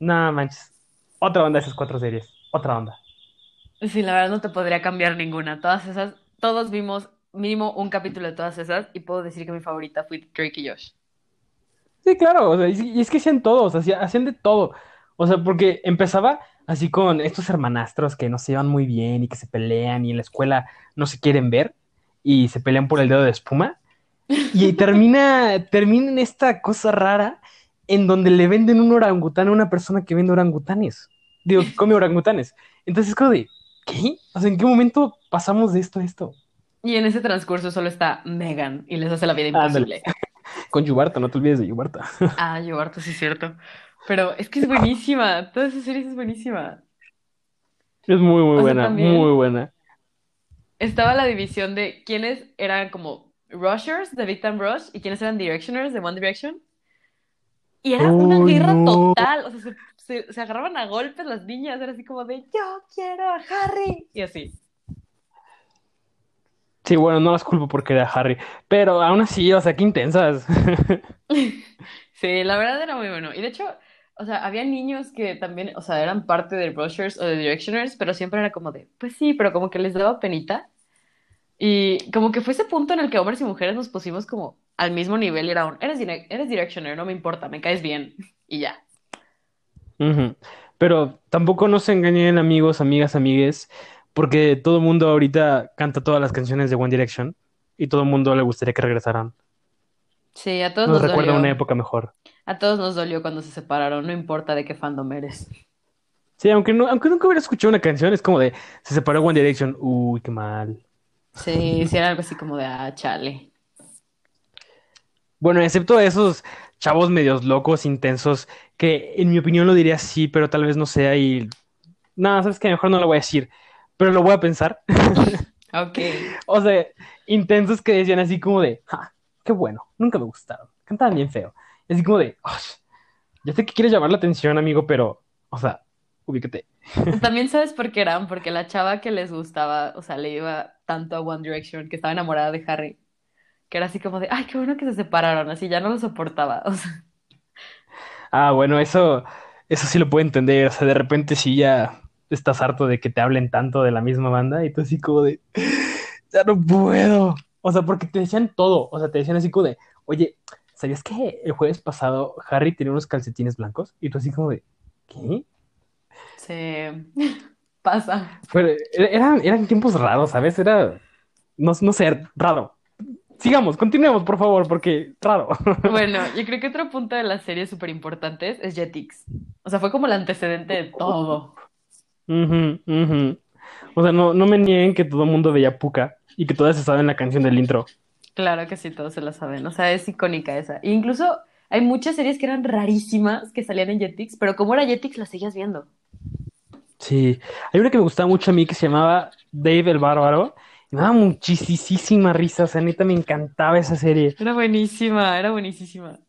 No manches. Otra onda de esas cuatro series. Otra onda. Sí, la verdad no te podría cambiar ninguna. Todas esas, todos vimos mínimo un capítulo de todas esas y puedo decir que mi favorita fue Drake y Josh. Sí, claro, o sea, y es que hacían todos, hacían de todo. O sea, porque empezaba así con estos hermanastros que no se llevan muy bien y que se pelean y en la escuela no se quieren ver y se pelean por el dedo de espuma. Y termina, termina en esta cosa rara en donde le venden un orangután a una persona que vende orangutanes. Digo, que come orangutanes. Entonces es como de, ¿qué? O sea, ¿en qué momento pasamos de esto a esto? Y en ese transcurso solo está Megan y les hace la vida Ándale. imposible. Con Yubarta, no te olvides de Yubarta. Ah, yo harto, sí es cierto. Pero es que es buenísima. Toda esa serie es buenísima. Es muy, muy O sea, buena, también muy buena. estaba la división de quiénes eran como Rushers de Big Time Rush y quiénes eran Directioners de One Direction. Y era una ¡Oh, guerra no! total. O sea, se, se- se agarraban a golpes las niñas. Era así como de yo quiero a Harry. Y así. Sí, bueno, no las culpo porque era Harry, pero aún así, o sea, qué intensas. Sí, la verdad era muy bueno. Y de hecho, o sea, había niños que también, o sea, eran parte de Rushers o de Directioners, pero siempre era como de, pues sí, pero como que les daba penita. Y como que fue ese punto en el que hombres y mujeres nos pusimos como al mismo nivel y era un, eres, direc- eres Directioner, no me importa, me caes bien. Y ya. Ujú. Pero tampoco nos engañen, amigos, amigas, amigues, porque todo el mundo ahorita canta todas las canciones de One Direction y todo el mundo le gustaría que regresaran. Sí, a todos Nos nos recuerda una dolió. época mejor. A todos nos dolió cuando se separaron, no importa de qué fandom eres. Sí, aunque, no, aunque nunca hubiera escuchado una canción, es como de, se separó One Direction, uy, qué mal. Sí, sí era algo así como de, ah, chale. Bueno, excepto esos chavos medios locos, intensos, que en mi opinión lo diría así, pero tal vez no sea y... No, sabes que mejor no lo voy a decir, pero lo voy a pensar. Ok. O sea, intensos que decían así como de, ja, qué bueno, nunca me gustaron, cantaban bien feo. Así como de, "Osh, ya sé que quieres llamar la atención, amigo, pero, o sea, ubícate. También sabes por qué eran, porque la chava que les gustaba, o sea, le iba tanto a One Direction, que estaba enamorada de Harry, que era así como de, ay, qué bueno que se separaron, así ya no lo soportaba. O sea, Ah, bueno, eso, eso sí lo puedo entender. O sea, de repente sí ya estás harto de que te hablen tanto de la misma banda y tú así como de, ya no puedo. O sea, porque te decían todo. O sea, te decían así como de, oye, ¿sabías que el jueves pasado Harry tenía unos calcetines blancos? Y tú así como de, ¿qué? se pasa. Fue- eran, eran tiempos raros, ¿sabes? Era, no, no sé, raro. Sigamos, continuemos, por favor, porque raro. Bueno, yo creo que otro punto de las series súper importantes es Jetix. O sea, fue como el antecedente de todo. Ujú, ujú. O sea, no, no me nieguen que todo el mundo veía Puka y que todas se saben la canción del intro. Claro que sí, todos se la saben. O sea, es icónica esa. E incluso hay muchas series que eran rarísimas que salían en Jetix, pero como era Jetix, las seguías viendo. Sí, hay una que me gustaba mucho a mí que se llamaba Dave el Bárbaro. Y me daba muchísima risa, o sea, neta me encantaba esa serie. Era buenísima, era buenísima.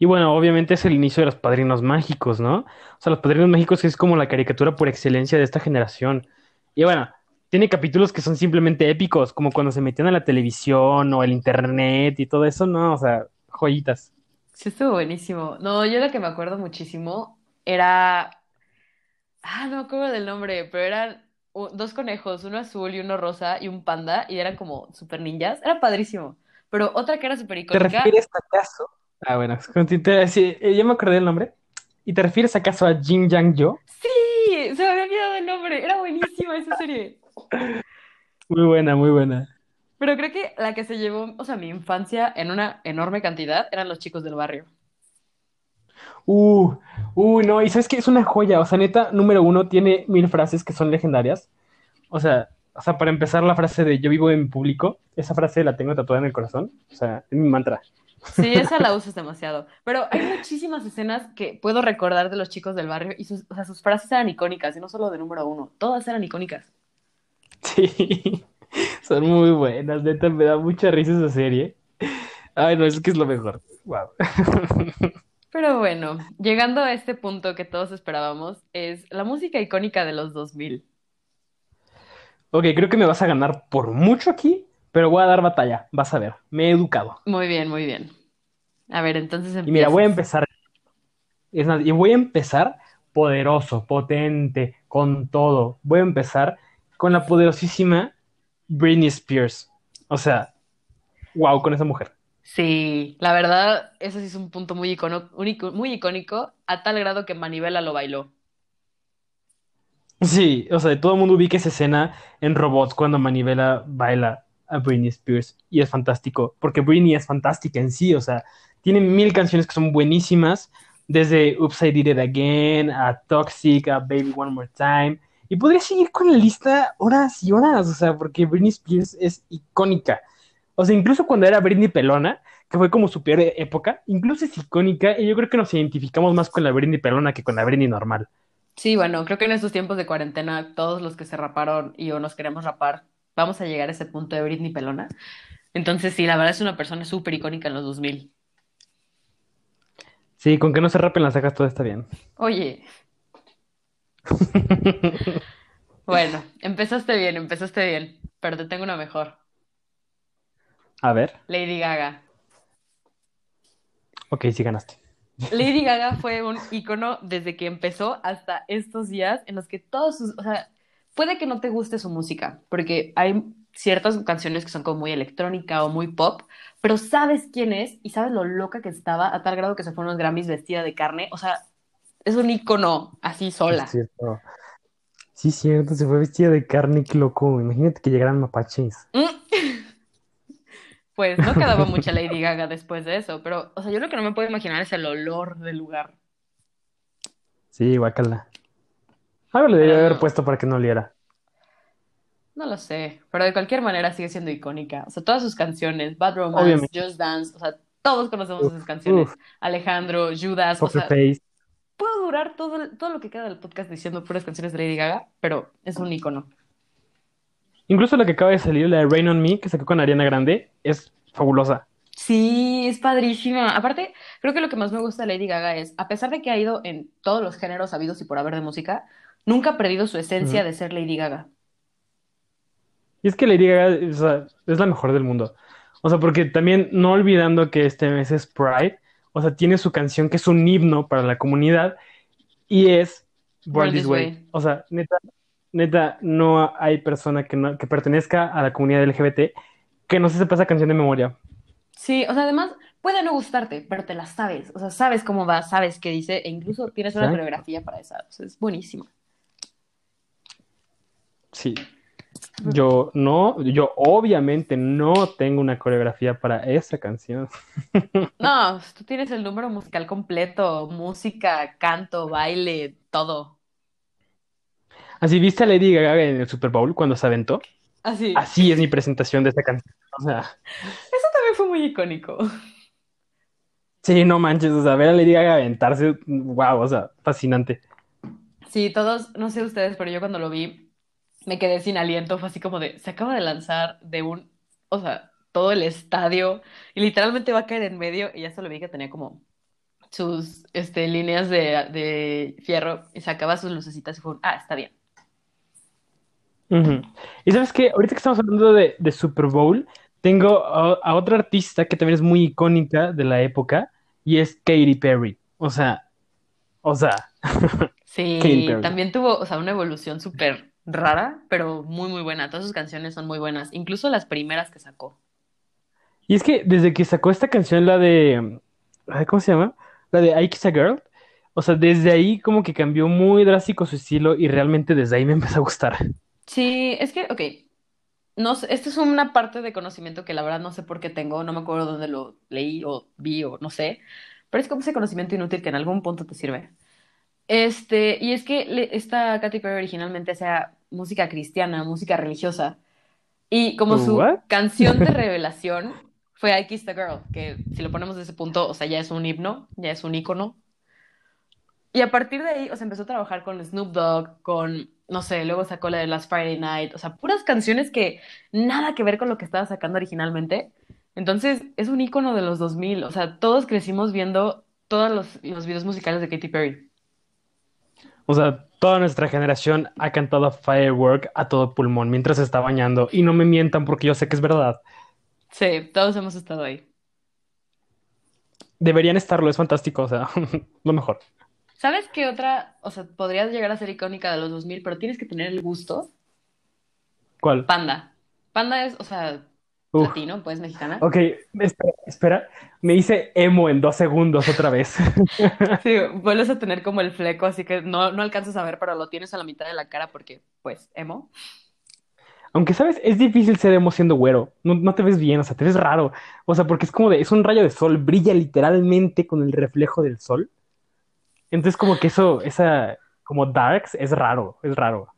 Y bueno, obviamente es el inicio de los Padrinos Mágicos, ¿no? O sea, los Padrinos Mágicos es como la caricatura por excelencia de esta generación. Y bueno, tiene capítulos que son simplemente épicos, como cuando se metían a la televisión o el internet y todo eso, ¿no? O sea, joyitas. Sí, estuvo buenísimo. No, yo lo que me acuerdo muchísimo era... Ah, no me acuerdo del nombre, pero eran dos conejos, uno azul y uno rosa y un panda, y eran como super ninjas. Era padrísimo. Pero otra que era súper ¿Te icónica. refieres acaso? Ah, bueno, te- sí, eh, ya me acordé del nombre. ¿Y te refieres acaso a Jin Yang Yo? Sí, se me había olvidado el nombre. Era buenísima esa serie. Muy buena, muy buena. Pero creo que la que se llevó, o sea, mi infancia en una enorme cantidad eran los chicos del barrio. Uh, uh, no, y sabes que es una joya, o sea, neta, número uno, tiene mil frases que son legendarias. O sea, o sea, para empezar la frase de yo vivo en público, esa frase la tengo tatuada en el corazón, o sea, es mi mantra. Sí, esa la usas demasiado. Pero hay muchísimas escenas que puedo recordar de los chicos del barrio y sus, o sea, sus frases eran icónicas, y no solo de número uno, todas eran icónicas. Sí, son muy buenas, neta, me da mucha risa esa serie. Ay, no, es que es lo mejor. Wow. Pero bueno, llegando a este punto que todos esperábamos, es la música icónica de los 2000. Ok, creo que me vas a ganar por mucho aquí, pero voy a dar batalla, vas a ver, me he educado. Muy bien, muy bien. A ver, entonces Y mira, voy a empezar, es y voy a empezar poderoso, potente, con todo. Voy a empezar con la poderosísima Britney Spears. O sea, wow, con esa mujer. Sí, la verdad, ese sí es un punto muy icono- único, muy icónico, a tal grado que Manivela lo bailó. Sí, o sea, todo el mundo ubica esa escena en Robots cuando Manivela baila a Britney Spears y es fantástico, porque Britney es fantástica en sí, o sea, tiene mil canciones que son buenísimas, desde Oops, I Did It Again, a Toxic, a Baby One More Time, y podría seguir con la lista horas y horas, o sea, porque Britney Spears es icónica. O sea, incluso cuando era Britney Pelona, que fue como su peor época, incluso es icónica, y yo creo que nos identificamos más con la Britney Pelona que con la Britney normal. Sí, bueno, creo que en estos tiempos de cuarentena, todos los que se raparon y o nos queremos rapar, vamos a llegar a ese punto de Britney Pelona. Entonces, sí, la verdad es una persona súper icónica en los 2000. Sí, con que no se rapen las cejas todo está bien. Oye, bueno, empezaste bien, empezaste bien, pero te tengo una mejor. A ver. Lady Gaga. Ok, sí ganaste. Lady Gaga fue un icono desde que empezó hasta estos días en los que todos sus, o sea, puede que no te guste su música, porque hay ciertas canciones que son como muy electrónica o muy pop, pero sabes quién es y sabes lo loca que estaba a tal grado que se fue a unos Grammys vestida de carne, o sea, es un icono así sola. Es cierto. Sí, cierto, se fue vestida de carne, qué loco. Imagínate que llegaran mapaches. Mm. Pues no quedaba mucha Lady Gaga después de eso, pero, o sea, yo lo que no me puedo imaginar es el olor del lugar. Sí, guacala. Algo le debería haber puesto para que no oliera. No lo sé, pero de cualquier manera sigue siendo icónica. O sea, todas sus canciones, Bad Romance, Obviamente. Just Dance, o sea, todos conocemos Uf, esas canciones. uf. Alejandro, Judas, o Poker sea, Face. Puedo durar todo, el- todo lo que queda del podcast diciendo puras canciones de Lady Gaga, pero es un icono. Incluso la que acaba de salir, la de Rain on Me, que sacó con Ariana Grande, es fabulosa. Sí, es padrísima. Aparte, creo que lo que más me gusta de Lady Gaga es, a pesar de que ha ido en todos los géneros habidos y por haber de música, nunca ha perdido su esencia de ser Lady Gaga. Y es que Lady Gaga o sea, es la mejor del mundo. O sea, porque también no olvidando que este mes es Pride, o sea, tiene su canción que es un himno para la comunidad y es Born Born This Way. Way. O sea, neta, neta, no hay persona que, no, que pertenezca a la comunidad LGBT que no se sepa esa canción de memoria. Sí, o sea, además puede no gustarte, pero te la sabes. O sea, sabes cómo va, sabes qué dice, e incluso tienes una coreografía para esa. O sea, es buenísimo. Sí. Yo no, yo obviamente no tengo una coreografía para esa canción. No, tú tienes el número musical completo, música, canto, baile, todo. Así viste a Lady Gaga en el Super Bowl cuando se aventó. Así. Así es mi presentación de esta canción. O sea, Eso también fue muy icónico. sí, no manches, o sea, ver a Lady Gaga aventarse, wow, o sea, fascinante. Sí, todos, no sé ustedes, pero yo cuando lo vi me quedé sin aliento. Fue así como de, se acaba de lanzar de un, o sea, todo el estadio y literalmente va a caer en medio. Y ya solo vi que tenía como sus este, líneas de, de fierro y sacaba sus lucecitas y fue un, ah, está bien. Y sabes qué, ahorita que estamos hablando de, de Super Bowl, tengo a, a otra artista que también es muy icónica de la época y es Katy Perry. O sea, o sea, Sí, también tuvo, o sea, una evolución súper rara, pero muy, muy buena. Todas sus canciones son muy buenas, incluso las primeras que sacó. Y es que desde que sacó esta canción, la de, ¿cómo se llama? La de I Kiss a Girl, o sea, desde ahí como que cambió muy drástico su estilo y realmente desde ahí me empezó a gustar. Sí, es que, ok, no esta es una parte de conocimiento que la verdad no sé por qué tengo, no me acuerdo dónde lo leí o vi o no sé, pero es como ese conocimiento inútil que en algún punto te sirve. Este, y es que le- esta Katy Perry originalmente hacía música cristiana, música religiosa, y como su ¿What? canción de revelación fue I Kissed a Girl, que si lo ponemos de ese punto, o sea, ya es un himno, ya es un ícono. Y a partir de ahí, o sea, empezó a trabajar con Snoop Dogg, con, no sé, luego sacó la de Last Friday Night, o sea, puras canciones que nada que ver con lo que estaba sacando originalmente. Entonces, es un ícono de los 2000, o sea, todos crecimos viendo todos los, los videos musicales de Katy Perry. O sea, toda nuestra generación ha cantado Firework a todo pulmón mientras se está bañando. Y no me mientan porque yo sé que es verdad. Sí, todos hemos estado ahí. Deberían estarlo, es fantástico, o sea, lo mejor. ¿Sabes qué otra, o sea, podrías llegar a ser icónica de los 2000, pero tienes que tener el gusto? ¿Cuál? Panda. Panda es, o sea, Uf. latino, pues mexicana. Ok, espera, espera. Me hice emo en dos segundos otra vez. Sí, vuelves a tener como el fleco, así que no, no alcanzas a ver, pero lo tienes a la mitad de la cara porque, pues, emo. Aunque, ¿sabes? Es difícil ser emo siendo güero. No, no te ves bien, o sea, te ves raro. O sea, porque es como de, es un rayo de sol, brilla literalmente con el reflejo del sol. Entonces, como que eso, esa, como darks, es raro, es raro.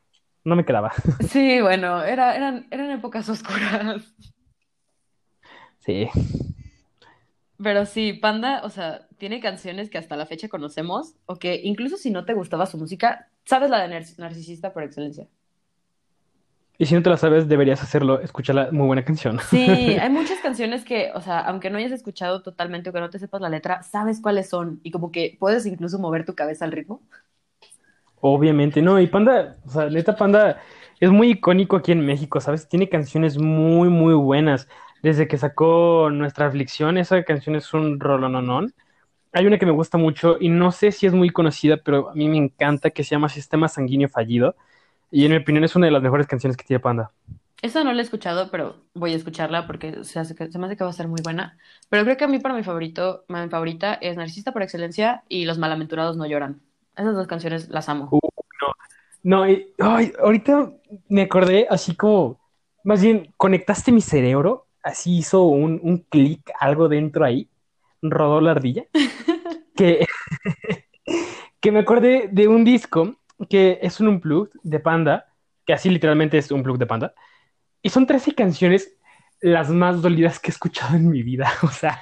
No me quedaba. Sí, bueno, era, eran, eran épocas oscuras. Sí. Pero sí, Panda, o sea, tiene canciones que hasta la fecha conocemos, o que incluso si no te gustaba su música, sabes la de nar- narcisista por excelencia. Y si no te la sabes, deberías hacerlo. Escúchala, muy buena canción. Sí, hay muchas canciones que, o sea, aunque no hayas escuchado totalmente o que no te sepas la letra, sabes cuáles son y como que puedes incluso mover tu cabeza al ritmo. Obviamente, no, y Panda, o sea, neta Panda es muy icónico aquí en México, ¿sabes? Tiene canciones muy, muy buenas. Desde que sacó Nuestra Aflicción, esa canción es un rolononón. Hay una que me gusta mucho y no sé si es muy conocida, pero a mí me encanta, que se llama Sistema Sanguíneo Fallido. Y en mi opinión es una de las mejores canciones que tiene Panda. Esa no la he escuchado, pero voy a escucharla porque se, hace que- se me hace que va a ser muy buena. Pero creo que a mí para mi favorito, mi favorita es Narcisista por excelencia y Los Malaventurados no lloran. Esas dos canciones las amo. Uh, no, y- ay, ahorita me acordé así como, más bien, conectaste mi cerebro, así hizo un, un clic, algo dentro ahí, rodó la ardilla, que, que me acordé de un disco que es un unplugged de Panda, que así literalmente es un plug de Panda, y son 13 canciones las más dolidas que he escuchado en mi vida, o sea,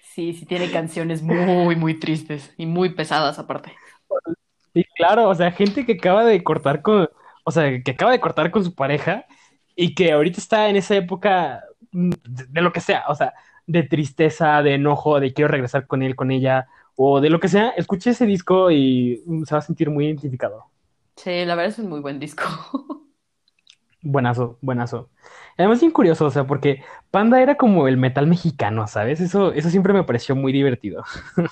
Sí, sí tiene canciones muy, muy tristes y muy pesadas aparte. Sí, claro, o sea, gente que acaba de cortar con, o sea, que acaba de cortar con su pareja y que ahorita está en esa época de, de lo que sea, o sea, de tristeza, de enojo, de quiero regresar con él, con ella, o de lo que sea, escuche ese disco y mm, se va a sentir muy identificado. Sí, la verdad es un muy buen disco. Buenazo, buenazo. Además, bien curioso, o sea, porque Panda era como el metal mexicano, ¿sabes? Eso, eso siempre me pareció muy divertido.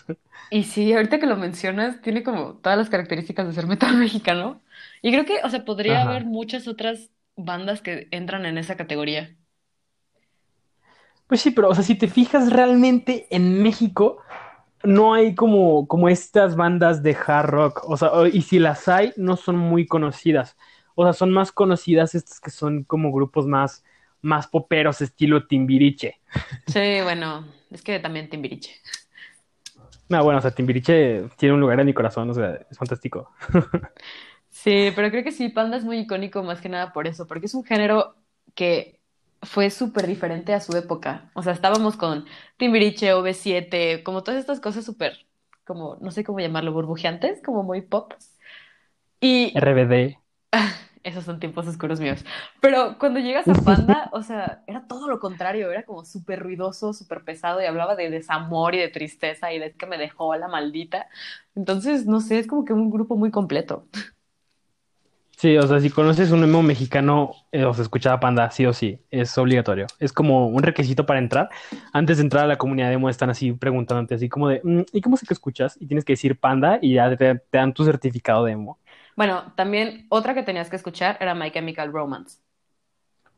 Y sí, ahorita que lo mencionas, tiene como todas las características de ser metal mexicano. Y creo que, o sea, podría Ajá. haber muchas otras bandas que entran en esa categoría. Pues sí, pero, o sea, si te fijas realmente en México, no hay como, como estas bandas de hard rock. O sea, y si las hay, no son muy conocidas. O sea, son más conocidas estas que son como grupos más, más poperos, estilo Timbiriche. Sí, bueno, es que también Timbiriche. No, bueno, o sea, Timbiriche tiene un lugar en mi corazón, o sea, es fantástico. Sí, pero creo que sí, Panda es muy icónico más que nada por eso, porque es un género que fue súper diferente a su época. O sea, estábamos con Timbiriche, OV7, como todas estas cosas súper, como, no sé cómo llamarlo, burbujeantes, como muy pop. Y RBD. esos son tiempos oscuros míos. Pero cuando llegas a Panda, o sea, era todo lo contrario, era como súper ruidoso, súper pesado y hablaba de desamor y de tristeza y de que me dejó la maldita. Entonces, no sé, es como que un grupo muy completo. Sí, o sea, si conoces un emo mexicano eh, o se escuchaba Panda, sí o sí, es obligatorio. Es como un requisito para entrar. Antes de entrar a la comunidad emo están así preguntándote así como de, "Mm, ¿y cómo sé que escuchas? Y tienes que decir Panda y ya te, te dan tu certificado de emo. Bueno, también otra que tenías que escuchar era My Chemical Romance.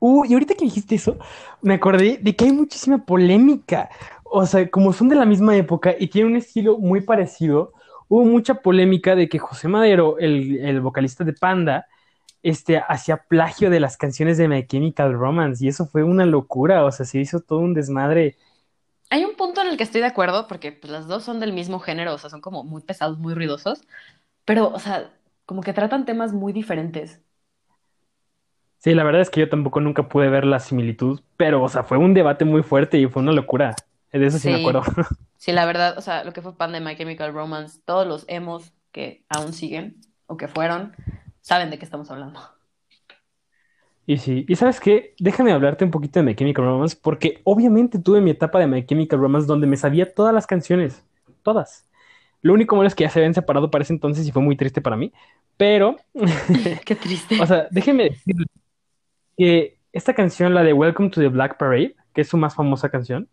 Uh, y ahorita que dijiste eso, me acordé de que hay muchísima polémica. O sea, como son de la misma época y tienen un estilo muy parecido, hubo mucha polémica de que José Madero, el, el vocalista de Panda, este, hacía plagio de las canciones de My Chemical Romance y eso fue una locura. O sea, se hizo todo un desmadre. Hay un punto en el que estoy de acuerdo, porque pues, las dos son del mismo género, o sea, son como muy pesados, muy ruidosos, pero, o sea, como que tratan temas muy diferentes. Sí, la verdad es que yo tampoco nunca pude ver la similitud, pero, o sea, fue un debate muy fuerte y fue una locura. De eso sí me acuerdo. Sí, la verdad, o sea, lo que fue Panda y My Chemical Romance, todos los emos que aún siguen o que fueron, saben de qué estamos hablando. Y sí, y ¿sabes qué? Déjame hablarte un poquito de My Chemical Romance, porque obviamente tuve mi etapa de My Chemical Romance donde me sabía todas las canciones, todas. Lo único malo es que ya se habían separado para ese entonces y fue muy triste para mí, pero, Qué triste. o sea, déjeme decirle que esta canción, la de Welcome to the Black Parade, que es su más famosa canción,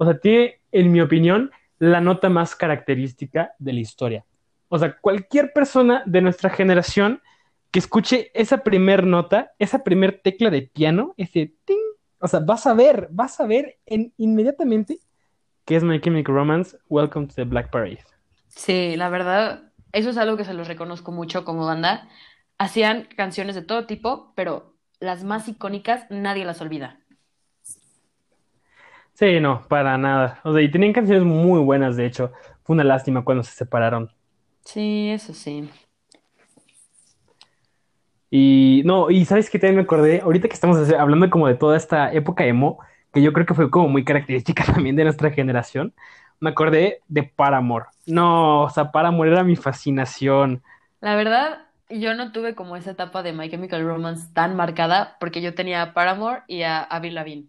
o sea, tiene, en mi opinión, la nota más característica de la historia. O sea, cualquier persona de nuestra generación que escuche esa primer nota, esa primer tecla de piano, ese ting, o sea, vas a ver, vas a ver en, inmediatamente que es My Chemical Romance, Welcome to the Black Parade. Sí, la verdad, eso es algo que se los reconozco mucho como banda. Hacían canciones de todo tipo, pero las más icónicas nadie las olvida. Sí, no, para nada. O sea, y tenían canciones muy buenas, de hecho. Fue una lástima cuando se separaron. Sí, eso sí. Y no, y sabes qué también me acordé, ahorita que estamos hablando como de toda esta época emo, que yo creo que fue como muy característica también de nuestra generación, me acordé de Paramore. No, o sea, Paramore era mi fascinación. La verdad, yo no tuve como esa etapa de My Chemical Romance tan marcada porque yo tenía a Paramore y a Avril Lavigne.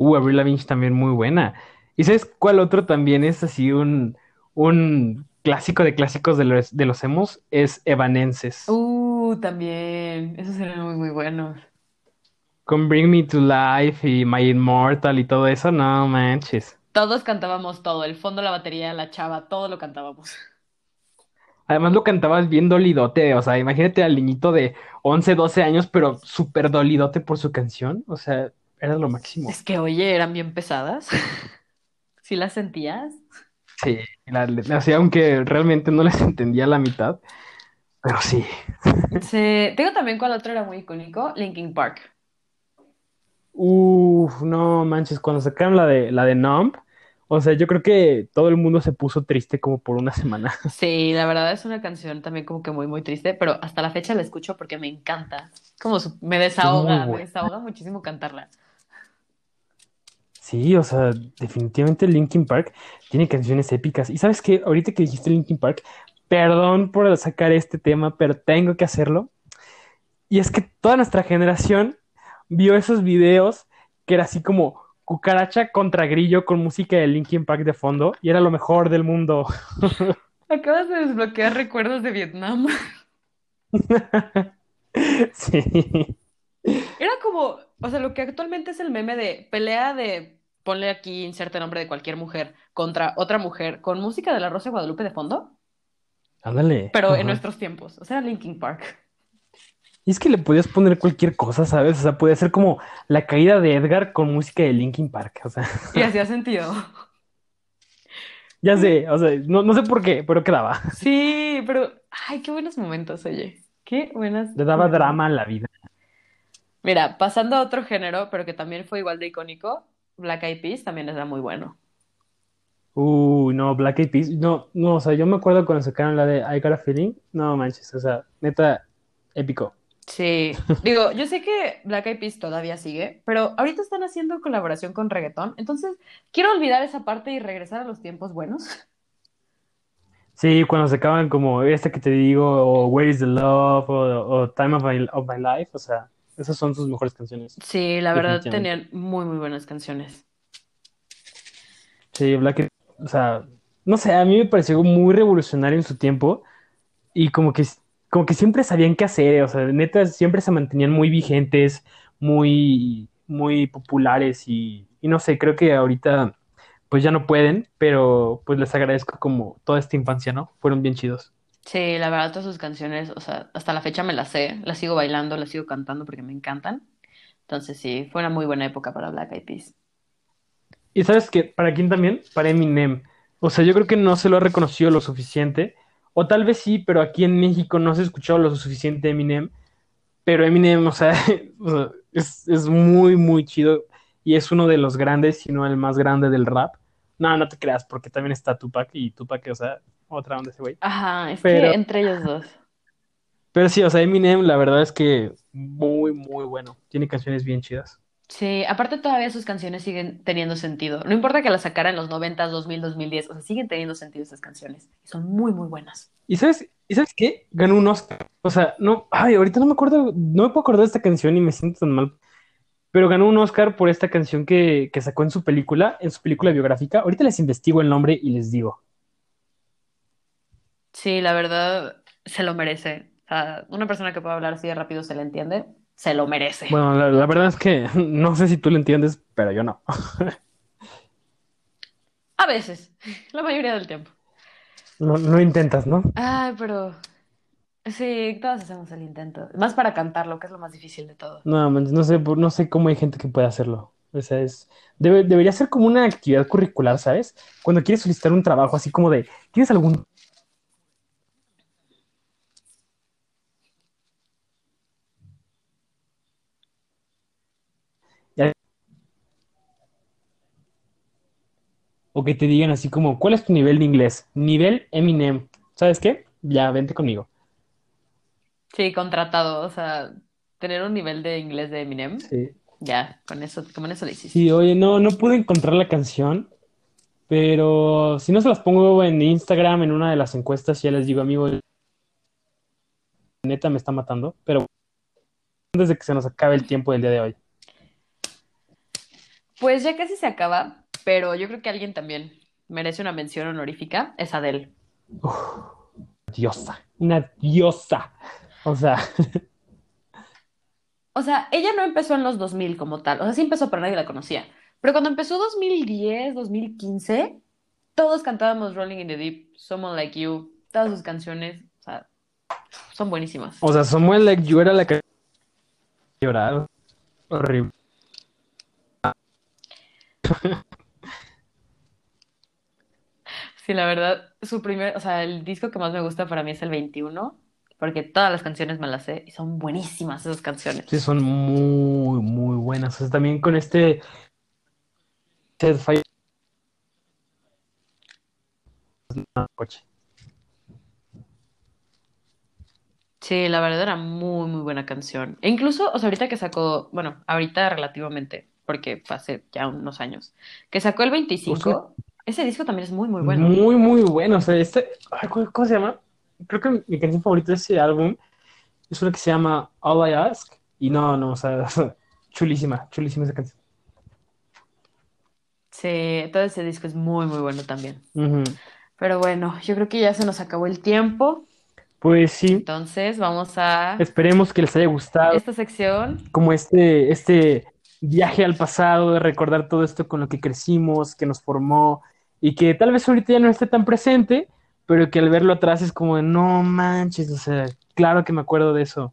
Uh, Avril Lavigne también muy buena. ¿Y sabes cuál otro también es así un, un clásico de clásicos de los, de los emos? Es Evanescence. Uh, también. Esos eran muy, muy buenos. Con Bring Me to Life y My Immortal y todo eso, no manches. Todos cantábamos todo, el fondo, la batería, la chava, todo lo cantábamos. Además lo cantabas bien dolidote, o sea, imagínate al niñito de 11, 12 años, pero súper dolidote por su canción, o sea, era lo máximo. Es que, oye, eran bien pesadas. ¿Sí las sentías? Sí, la, la- así, aunque realmente no les entendía la mitad, pero sí. Sí. Tengo también cuál otro era muy icónico, Linkin Park. Uf, no manches, cuando sacaron la de, la de Numb, o sea, yo creo que todo el mundo se puso triste como por una semana. Sí, la verdad es una canción también como que muy, muy triste, pero hasta la fecha la escucho porque me encanta. Como su- me desahoga, me desahoga muchísimo cantarla. Sí, o sea, definitivamente Linkin Park tiene canciones épicas. Y sabes qué, ahorita que dijiste Linkin Park, perdón por sacar este tema, pero tengo que hacerlo. Y es que toda nuestra generación vio esos videos que era así como cucaracha contra grillo con música de Linkin Park de fondo y era lo mejor del mundo. Acabas de desbloquear recuerdos de Vietnam. Sí. Era como, o sea, lo que actualmente es el meme de pelea de, ponle aquí, inserte nombre de cualquier mujer contra otra mujer con música de la Rosa de Guadalupe de fondo, Ándale. pero en nuestros tiempos, o sea, Linkin Park. Y es que le podías poner cualquier cosa, ¿sabes? O sea, podía ser como la caída de Edgar con música de Linkin Park. O sea, Y hacía sentido. ya sé, o sea, no, no sé por qué, pero quedaba. Sí, pero, ay, qué buenos momentos, oye. Qué buenas. Le daba drama a la vida. Mira, pasando a otro género, pero que también fue igual de icónico, Black Eyed Peas también era muy bueno. Uy, no, Black Eyed Peas. No, no, o sea, yo me acuerdo cuando sacaron la de I Got a Feeling. No manches, o sea, neta, épico. Sí, digo, yo sé que Black Eyed Peas todavía sigue, pero ahorita están haciendo colaboración con reggaetón, entonces quiero olvidar esa parte y regresar a los tiempos buenos. Sí, cuando sacaban como este que te digo, o Where is the Love, o, o Time of My, of My Life, o sea, esas son sus mejores canciones, Sí, la verdad tenían muy, muy buenas canciones. Sí, Black o sea, no sé, a mí me pareció muy revolucionario en su tiempo y como que, como que siempre sabían qué hacer, o sea, neta, siempre se mantenían muy vigentes, muy, muy populares y, y no sé, creo que ahorita pues ya no pueden, pero pues les agradezco como toda esta infancia, ¿no? Fueron bien chidos. Sí, la verdad todas sus canciones, o sea, hasta la fecha me las sé, las sigo bailando, las sigo cantando porque me encantan. Entonces sí, fue una muy buena época para Black Eyed Peas. Y sabes que, ¿para quién también? Para Eminem. O sea, yo creo que no se lo ha reconocido lo suficiente, o tal vez sí, pero aquí en México no se ha escuchado lo suficiente Eminem, pero Eminem, o sea, es, es muy, muy chido y es uno de los grandes, si no el más grande del rap. No, no te creas, porque también está Tupac y Tupac, o sea, otra onda ese güey. Ajá, es que entre ellos dos. pero sí, o sea, Eminem, la verdad es que muy, muy bueno. Tiene canciones bien chidas. Sí, aparte todavía sus canciones siguen teniendo sentido. No importa que las sacara en los 90, 2000, 2010, o sea, siguen teniendo sentido esas canciones. Y son muy, muy buenas. ¿Y sabes, ¿y sabes qué? Ganó un Oscar. O sea, no, ay, ahorita no me acuerdo, no me puedo acordar de esta canción y me siento tan mal. Pero ganó un Oscar por esta canción que, que sacó en su película, en su película biográfica. Ahorita les investigo el nombre y les digo. Sí, la verdad, se lo merece. O sea, una persona que pueda hablar así de rápido se le entiende, se lo merece. Bueno, la, la verdad es que no sé si tú lo entiendes, pero yo no. A veces, la mayoría del tiempo. No, no intentas, ¿no? Ay, pero sí, todos hacemos el intento. Más para cantarlo, que es lo más difícil de todo. No, no sé, no sé cómo hay gente que puede hacerlo. O sea, es, debe- debería ser como una actividad curricular, ¿sabes? Cuando quieres solicitar un trabajo, así como de, ¿tienes algún O que te digan así como, ¿cuál es tu nivel de inglés? Nivel Eminem. ¿Sabes qué? Ya, vente conmigo. Sí, contratado, o sea, tener un nivel de inglés de Eminem, Sí. ya, con eso, con eso lo hiciste. Sí, oye, no, no pude encontrar la canción, pero si no se las pongo en Instagram, en una de las encuestas, ya les digo, amigo, neta me está matando, pero antes de que se nos acabe el tiempo del día de hoy. Pues ya casi se acaba, pero yo creo que alguien también merece una mención honorífica, es Adele. Diosa, una diosa. O sea, O sea, ella no empezó en los 2000 como tal, o sea, sí empezó, pero nadie la conocía. Pero cuando empezó 2010, 2015, todos cantábamos Rolling in the Deep, Someone Like You, todas sus canciones, o sea, son buenísimas. o sea, Samuel Like yo era la que llorar. Horrible. Sí, la verdad, su primer, o sea, el disco que más me gusta para mí es el 21, porque todas las canciones me las sé y son buenísimas esas canciones. Sí, son muy, muy buenas. O sea, también con este Set Fire. Sí, la verdad era muy, muy buena canción. E incluso, o sea, ahorita que sacó, bueno, ahorita relativamente, porque fue hace ya unos años, que sacó el O sea, 25, ese disco también es muy, muy bueno. muy, muy bueno. O sea, este, ay, ¿cómo, se llama? Creo que mi canción favorita de ese álbum es una que se llama All I Ask. Y no, no, o sea, chulísima, chulísima esa canción. Sí, todo ese disco es muy, muy bueno también. Pero bueno, yo creo que ya se nos acabó el tiempo, Pues sí, entonces vamos a esperemos que les haya gustado. esta sección. como este, este viaje al pasado, de recordar todo esto con lo que crecimos, que nos formó y que tal vez ahorita ya no esté tan presente, pero que al verlo atrás es como de no manches, o sea, claro que me acuerdo de eso.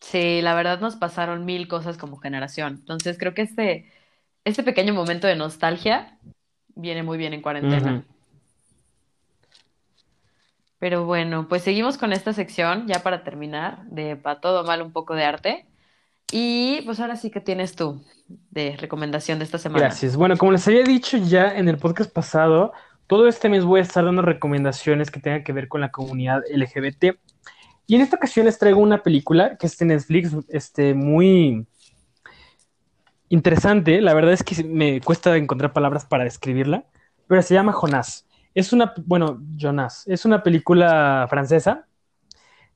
Sí, la verdad nos pasaron mil cosas como generación. Entonces creo que este, este pequeño momento de nostalgia viene muy bien en cuarentena. Pero bueno, pues seguimos con esta sección ya para terminar de Pa' todo mal un poco de arte. Y pues ahora sí que tienes tú de recomendación de esta semana. Gracias. Bueno, como les había dicho ya en el podcast pasado, todo este mes voy a estar dando recomendaciones que tengan que ver con la comunidad LGBT. Y en esta ocasión les traigo una película que es de Netflix, este, muy interesante. La verdad es que me cuesta encontrar palabras para describirla, pero se llama Jonás. Es una, bueno, Jonas, es una película francesa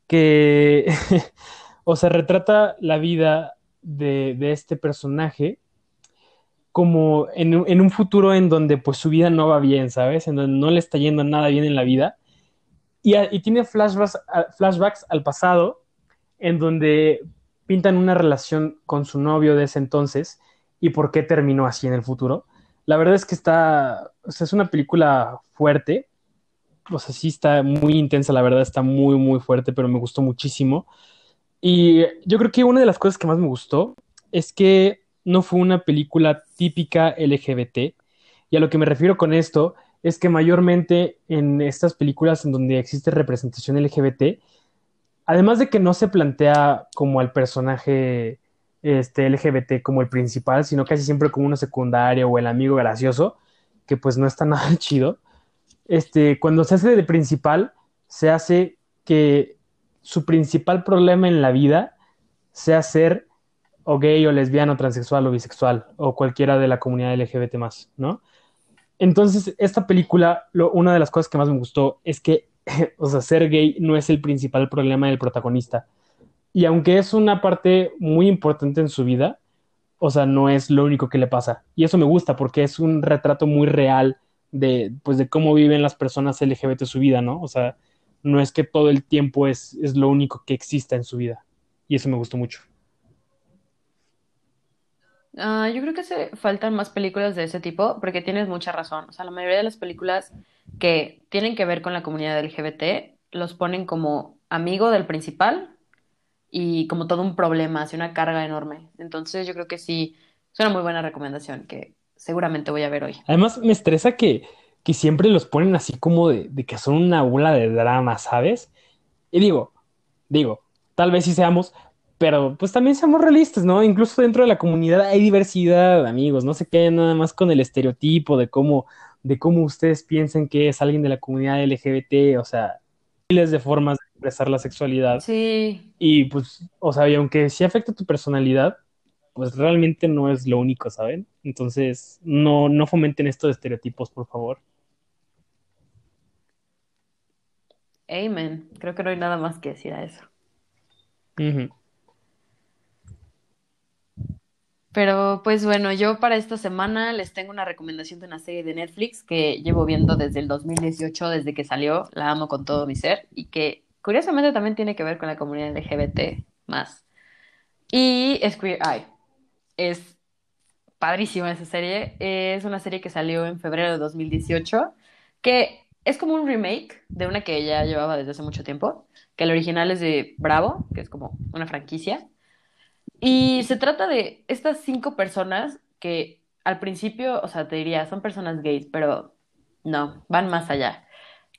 que, o sea, retrata la vida de, de este personaje como en, en, un futuro en donde pues su vida no va bien, ¿sabes? En donde no le está yendo nada bien en la vida. Y, y tiene flashbacks, flashbacks al pasado en donde pintan una relación con su novio de ese entonces y por qué terminó así en el futuro. La verdad es que está, o sea, es una película fuerte, o sea, sí está muy intensa, la verdad está muy, muy fuerte, pero me gustó muchísimo. Y yo creo que una de las cosas que más me gustó es que no fue una película típica LGBT. Y a lo que me refiero con esto es que mayormente en estas películas en donde existe representación LGBT, además de que no se plantea como al personaje este, LGBT como el principal, sino casi siempre como uno secundario o el amigo gracioso, que pues no está nada chido. Este, cuando se hace de principal, se hace que su principal problema en la vida sea ser o gay o lesbiano, transexual o bisexual o cualquiera de la comunidad LGBT más, ¿no? Entonces, esta película, una de las cosas que más me gustó es que, o sea, ser gay no es el principal problema del protagonista, y aunque es una parte muy importante en su vida, o sea, no es lo único que le pasa. Y eso me gusta porque es un retrato muy real de, pues, de cómo viven las personas LGBT su vida, ¿no? O sea, no es que todo el tiempo es, es lo único que exista en su vida. Y eso me gustó mucho. Uh, yo creo que se faltan más películas de ese tipo porque tienes mucha razón. O sea, la mayoría de las películas que tienen que ver con la comunidad LGBT los ponen como amigo del principal y como todo un problema, así una carga enorme. Entonces yo creo que sí, es una muy buena recomendación que seguramente voy a ver hoy. Además me estresa que, que siempre los ponen así como de, de que son una bola de drama, ¿sabes? Y digo, digo, tal vez sí seamos, pero pues también seamos realistas, ¿no? Incluso dentro de la comunidad hay diversidad, amigos, no se queden nada más con el estereotipo de cómo, de cómo ustedes piensan que es alguien de la comunidad LGBT, o sea, miles de formas de expresar la sexualidad. Sí. Y pues, o sea, y aunque sí afecta tu personalidad, pues realmente no es lo único, ¿saben? Entonces, no, no fomenten estos estereotipos, por favor. Amen. Creo que no hay nada más que decir a eso. Uh -huh. Pero pues bueno, yo para esta semana les tengo una recomendación de una serie de Netflix que llevo viendo desde el 2018, desde que salió, la amo con todo mi ser y que curiosamente también tiene que ver con la comunidad LGBT más. Y es Queer Eye. Es padrísima esa serie. Es una serie que salió en febrero de 2018, que es como un remake de una que ya llevaba desde hace mucho tiempo, que el original es de Bravo, que es como una franquicia. Y se trata de estas cinco personas que al principio, o sea, te diría, son personas gays, pero no, van más allá.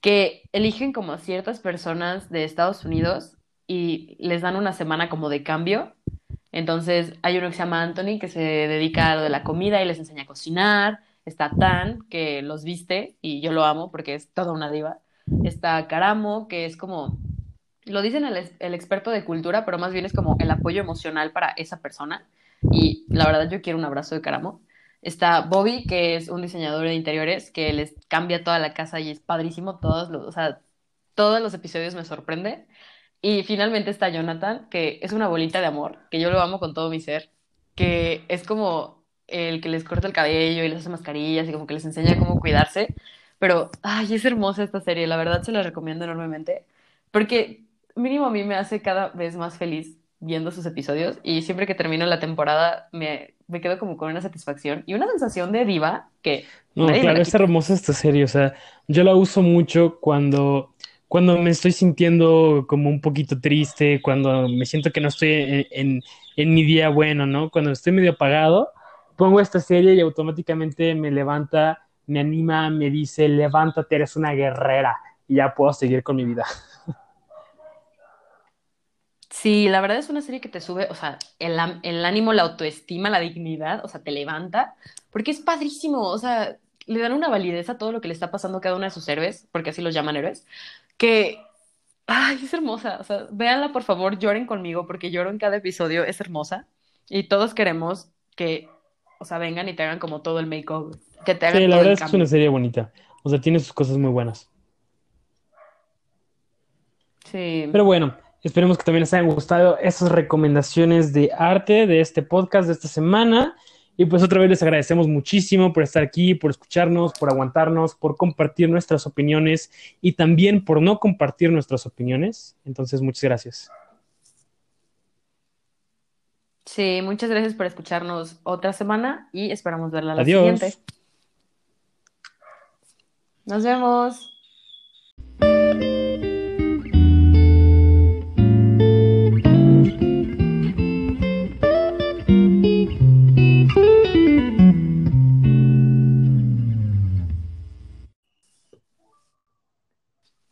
Que eligen como ciertas personas de Estados Unidos y les dan una semana como de cambio. Entonces hay uno que se llama Anthony que se dedica a lo de la comida y les enseña a cocinar. Está Tan, que los viste y yo lo amo porque es toda una diva. Está Caramo, que es como lo dicen el, el, experto de cultura, pero más bien es como el apoyo emocional para esa persona. Y la verdad yo quiero un abrazo de Caramo. Está Bobby, que es un diseñador de interiores, que les cambia toda la casa y es padrísimo. Todos los, o sea, todos los episodios me sorprende. Y finalmente está Jonathan, que es una bolita de amor, que yo lo amo con todo mi ser, que es como el que les corta el cabello y les hace mascarillas y como que les enseña cómo cuidarse. Pero, ay, es hermosa esta serie, la verdad se la recomiendo enormemente. Porque mínimo a mí me hace cada vez más feliz viendo sus episodios y siempre que termino la temporada me, me quedo como con una satisfacción y una sensación de diva que... No, claro, es hermosa esta serie, o sea, yo la uso mucho cuando, cuando me estoy sintiendo como un poquito triste, cuando me siento que no estoy en, en, en mi día bueno, ¿no? Cuando estoy medio apagado, pongo esta serie y automáticamente me levanta, me anima, me dice, levántate, eres una guerrera y ya puedo seguir con mi vida. Sí, la verdad es una serie que te sube, o sea, el, ánimo, la autoestima, la dignidad, o sea, te levanta, porque es padrísimo, o sea, le dan una validez a todo lo que le está pasando a cada uno de sus héroes, porque así los llaman héroes, que, ay, es hermosa, o sea, véanla por favor, lloren conmigo, porque lloro en cada episodio, es hermosa, y todos queremos que, o sea, vengan y te hagan como todo el makeover, que te Sí, hagan la todo verdad es que es una serie bonita. O sea, tiene sus cosas muy buenas. Sí, Pero bueno, esperemos que también les hayan gustado esas recomendaciones de arte de este podcast de esta semana. Y pues otra vez les agradecemos muchísimo por estar aquí, por escucharnos, por aguantarnos, por compartir nuestras opiniones y también por no compartir nuestras opiniones. Entonces, muchas gracias. Sí, muchas gracias por escucharnos otra semana y esperamos verla la Adiós. siguiente. Nos vemos.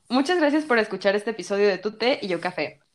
Muchas gracias por escuchar este episodio de Tu Té y Yo Café.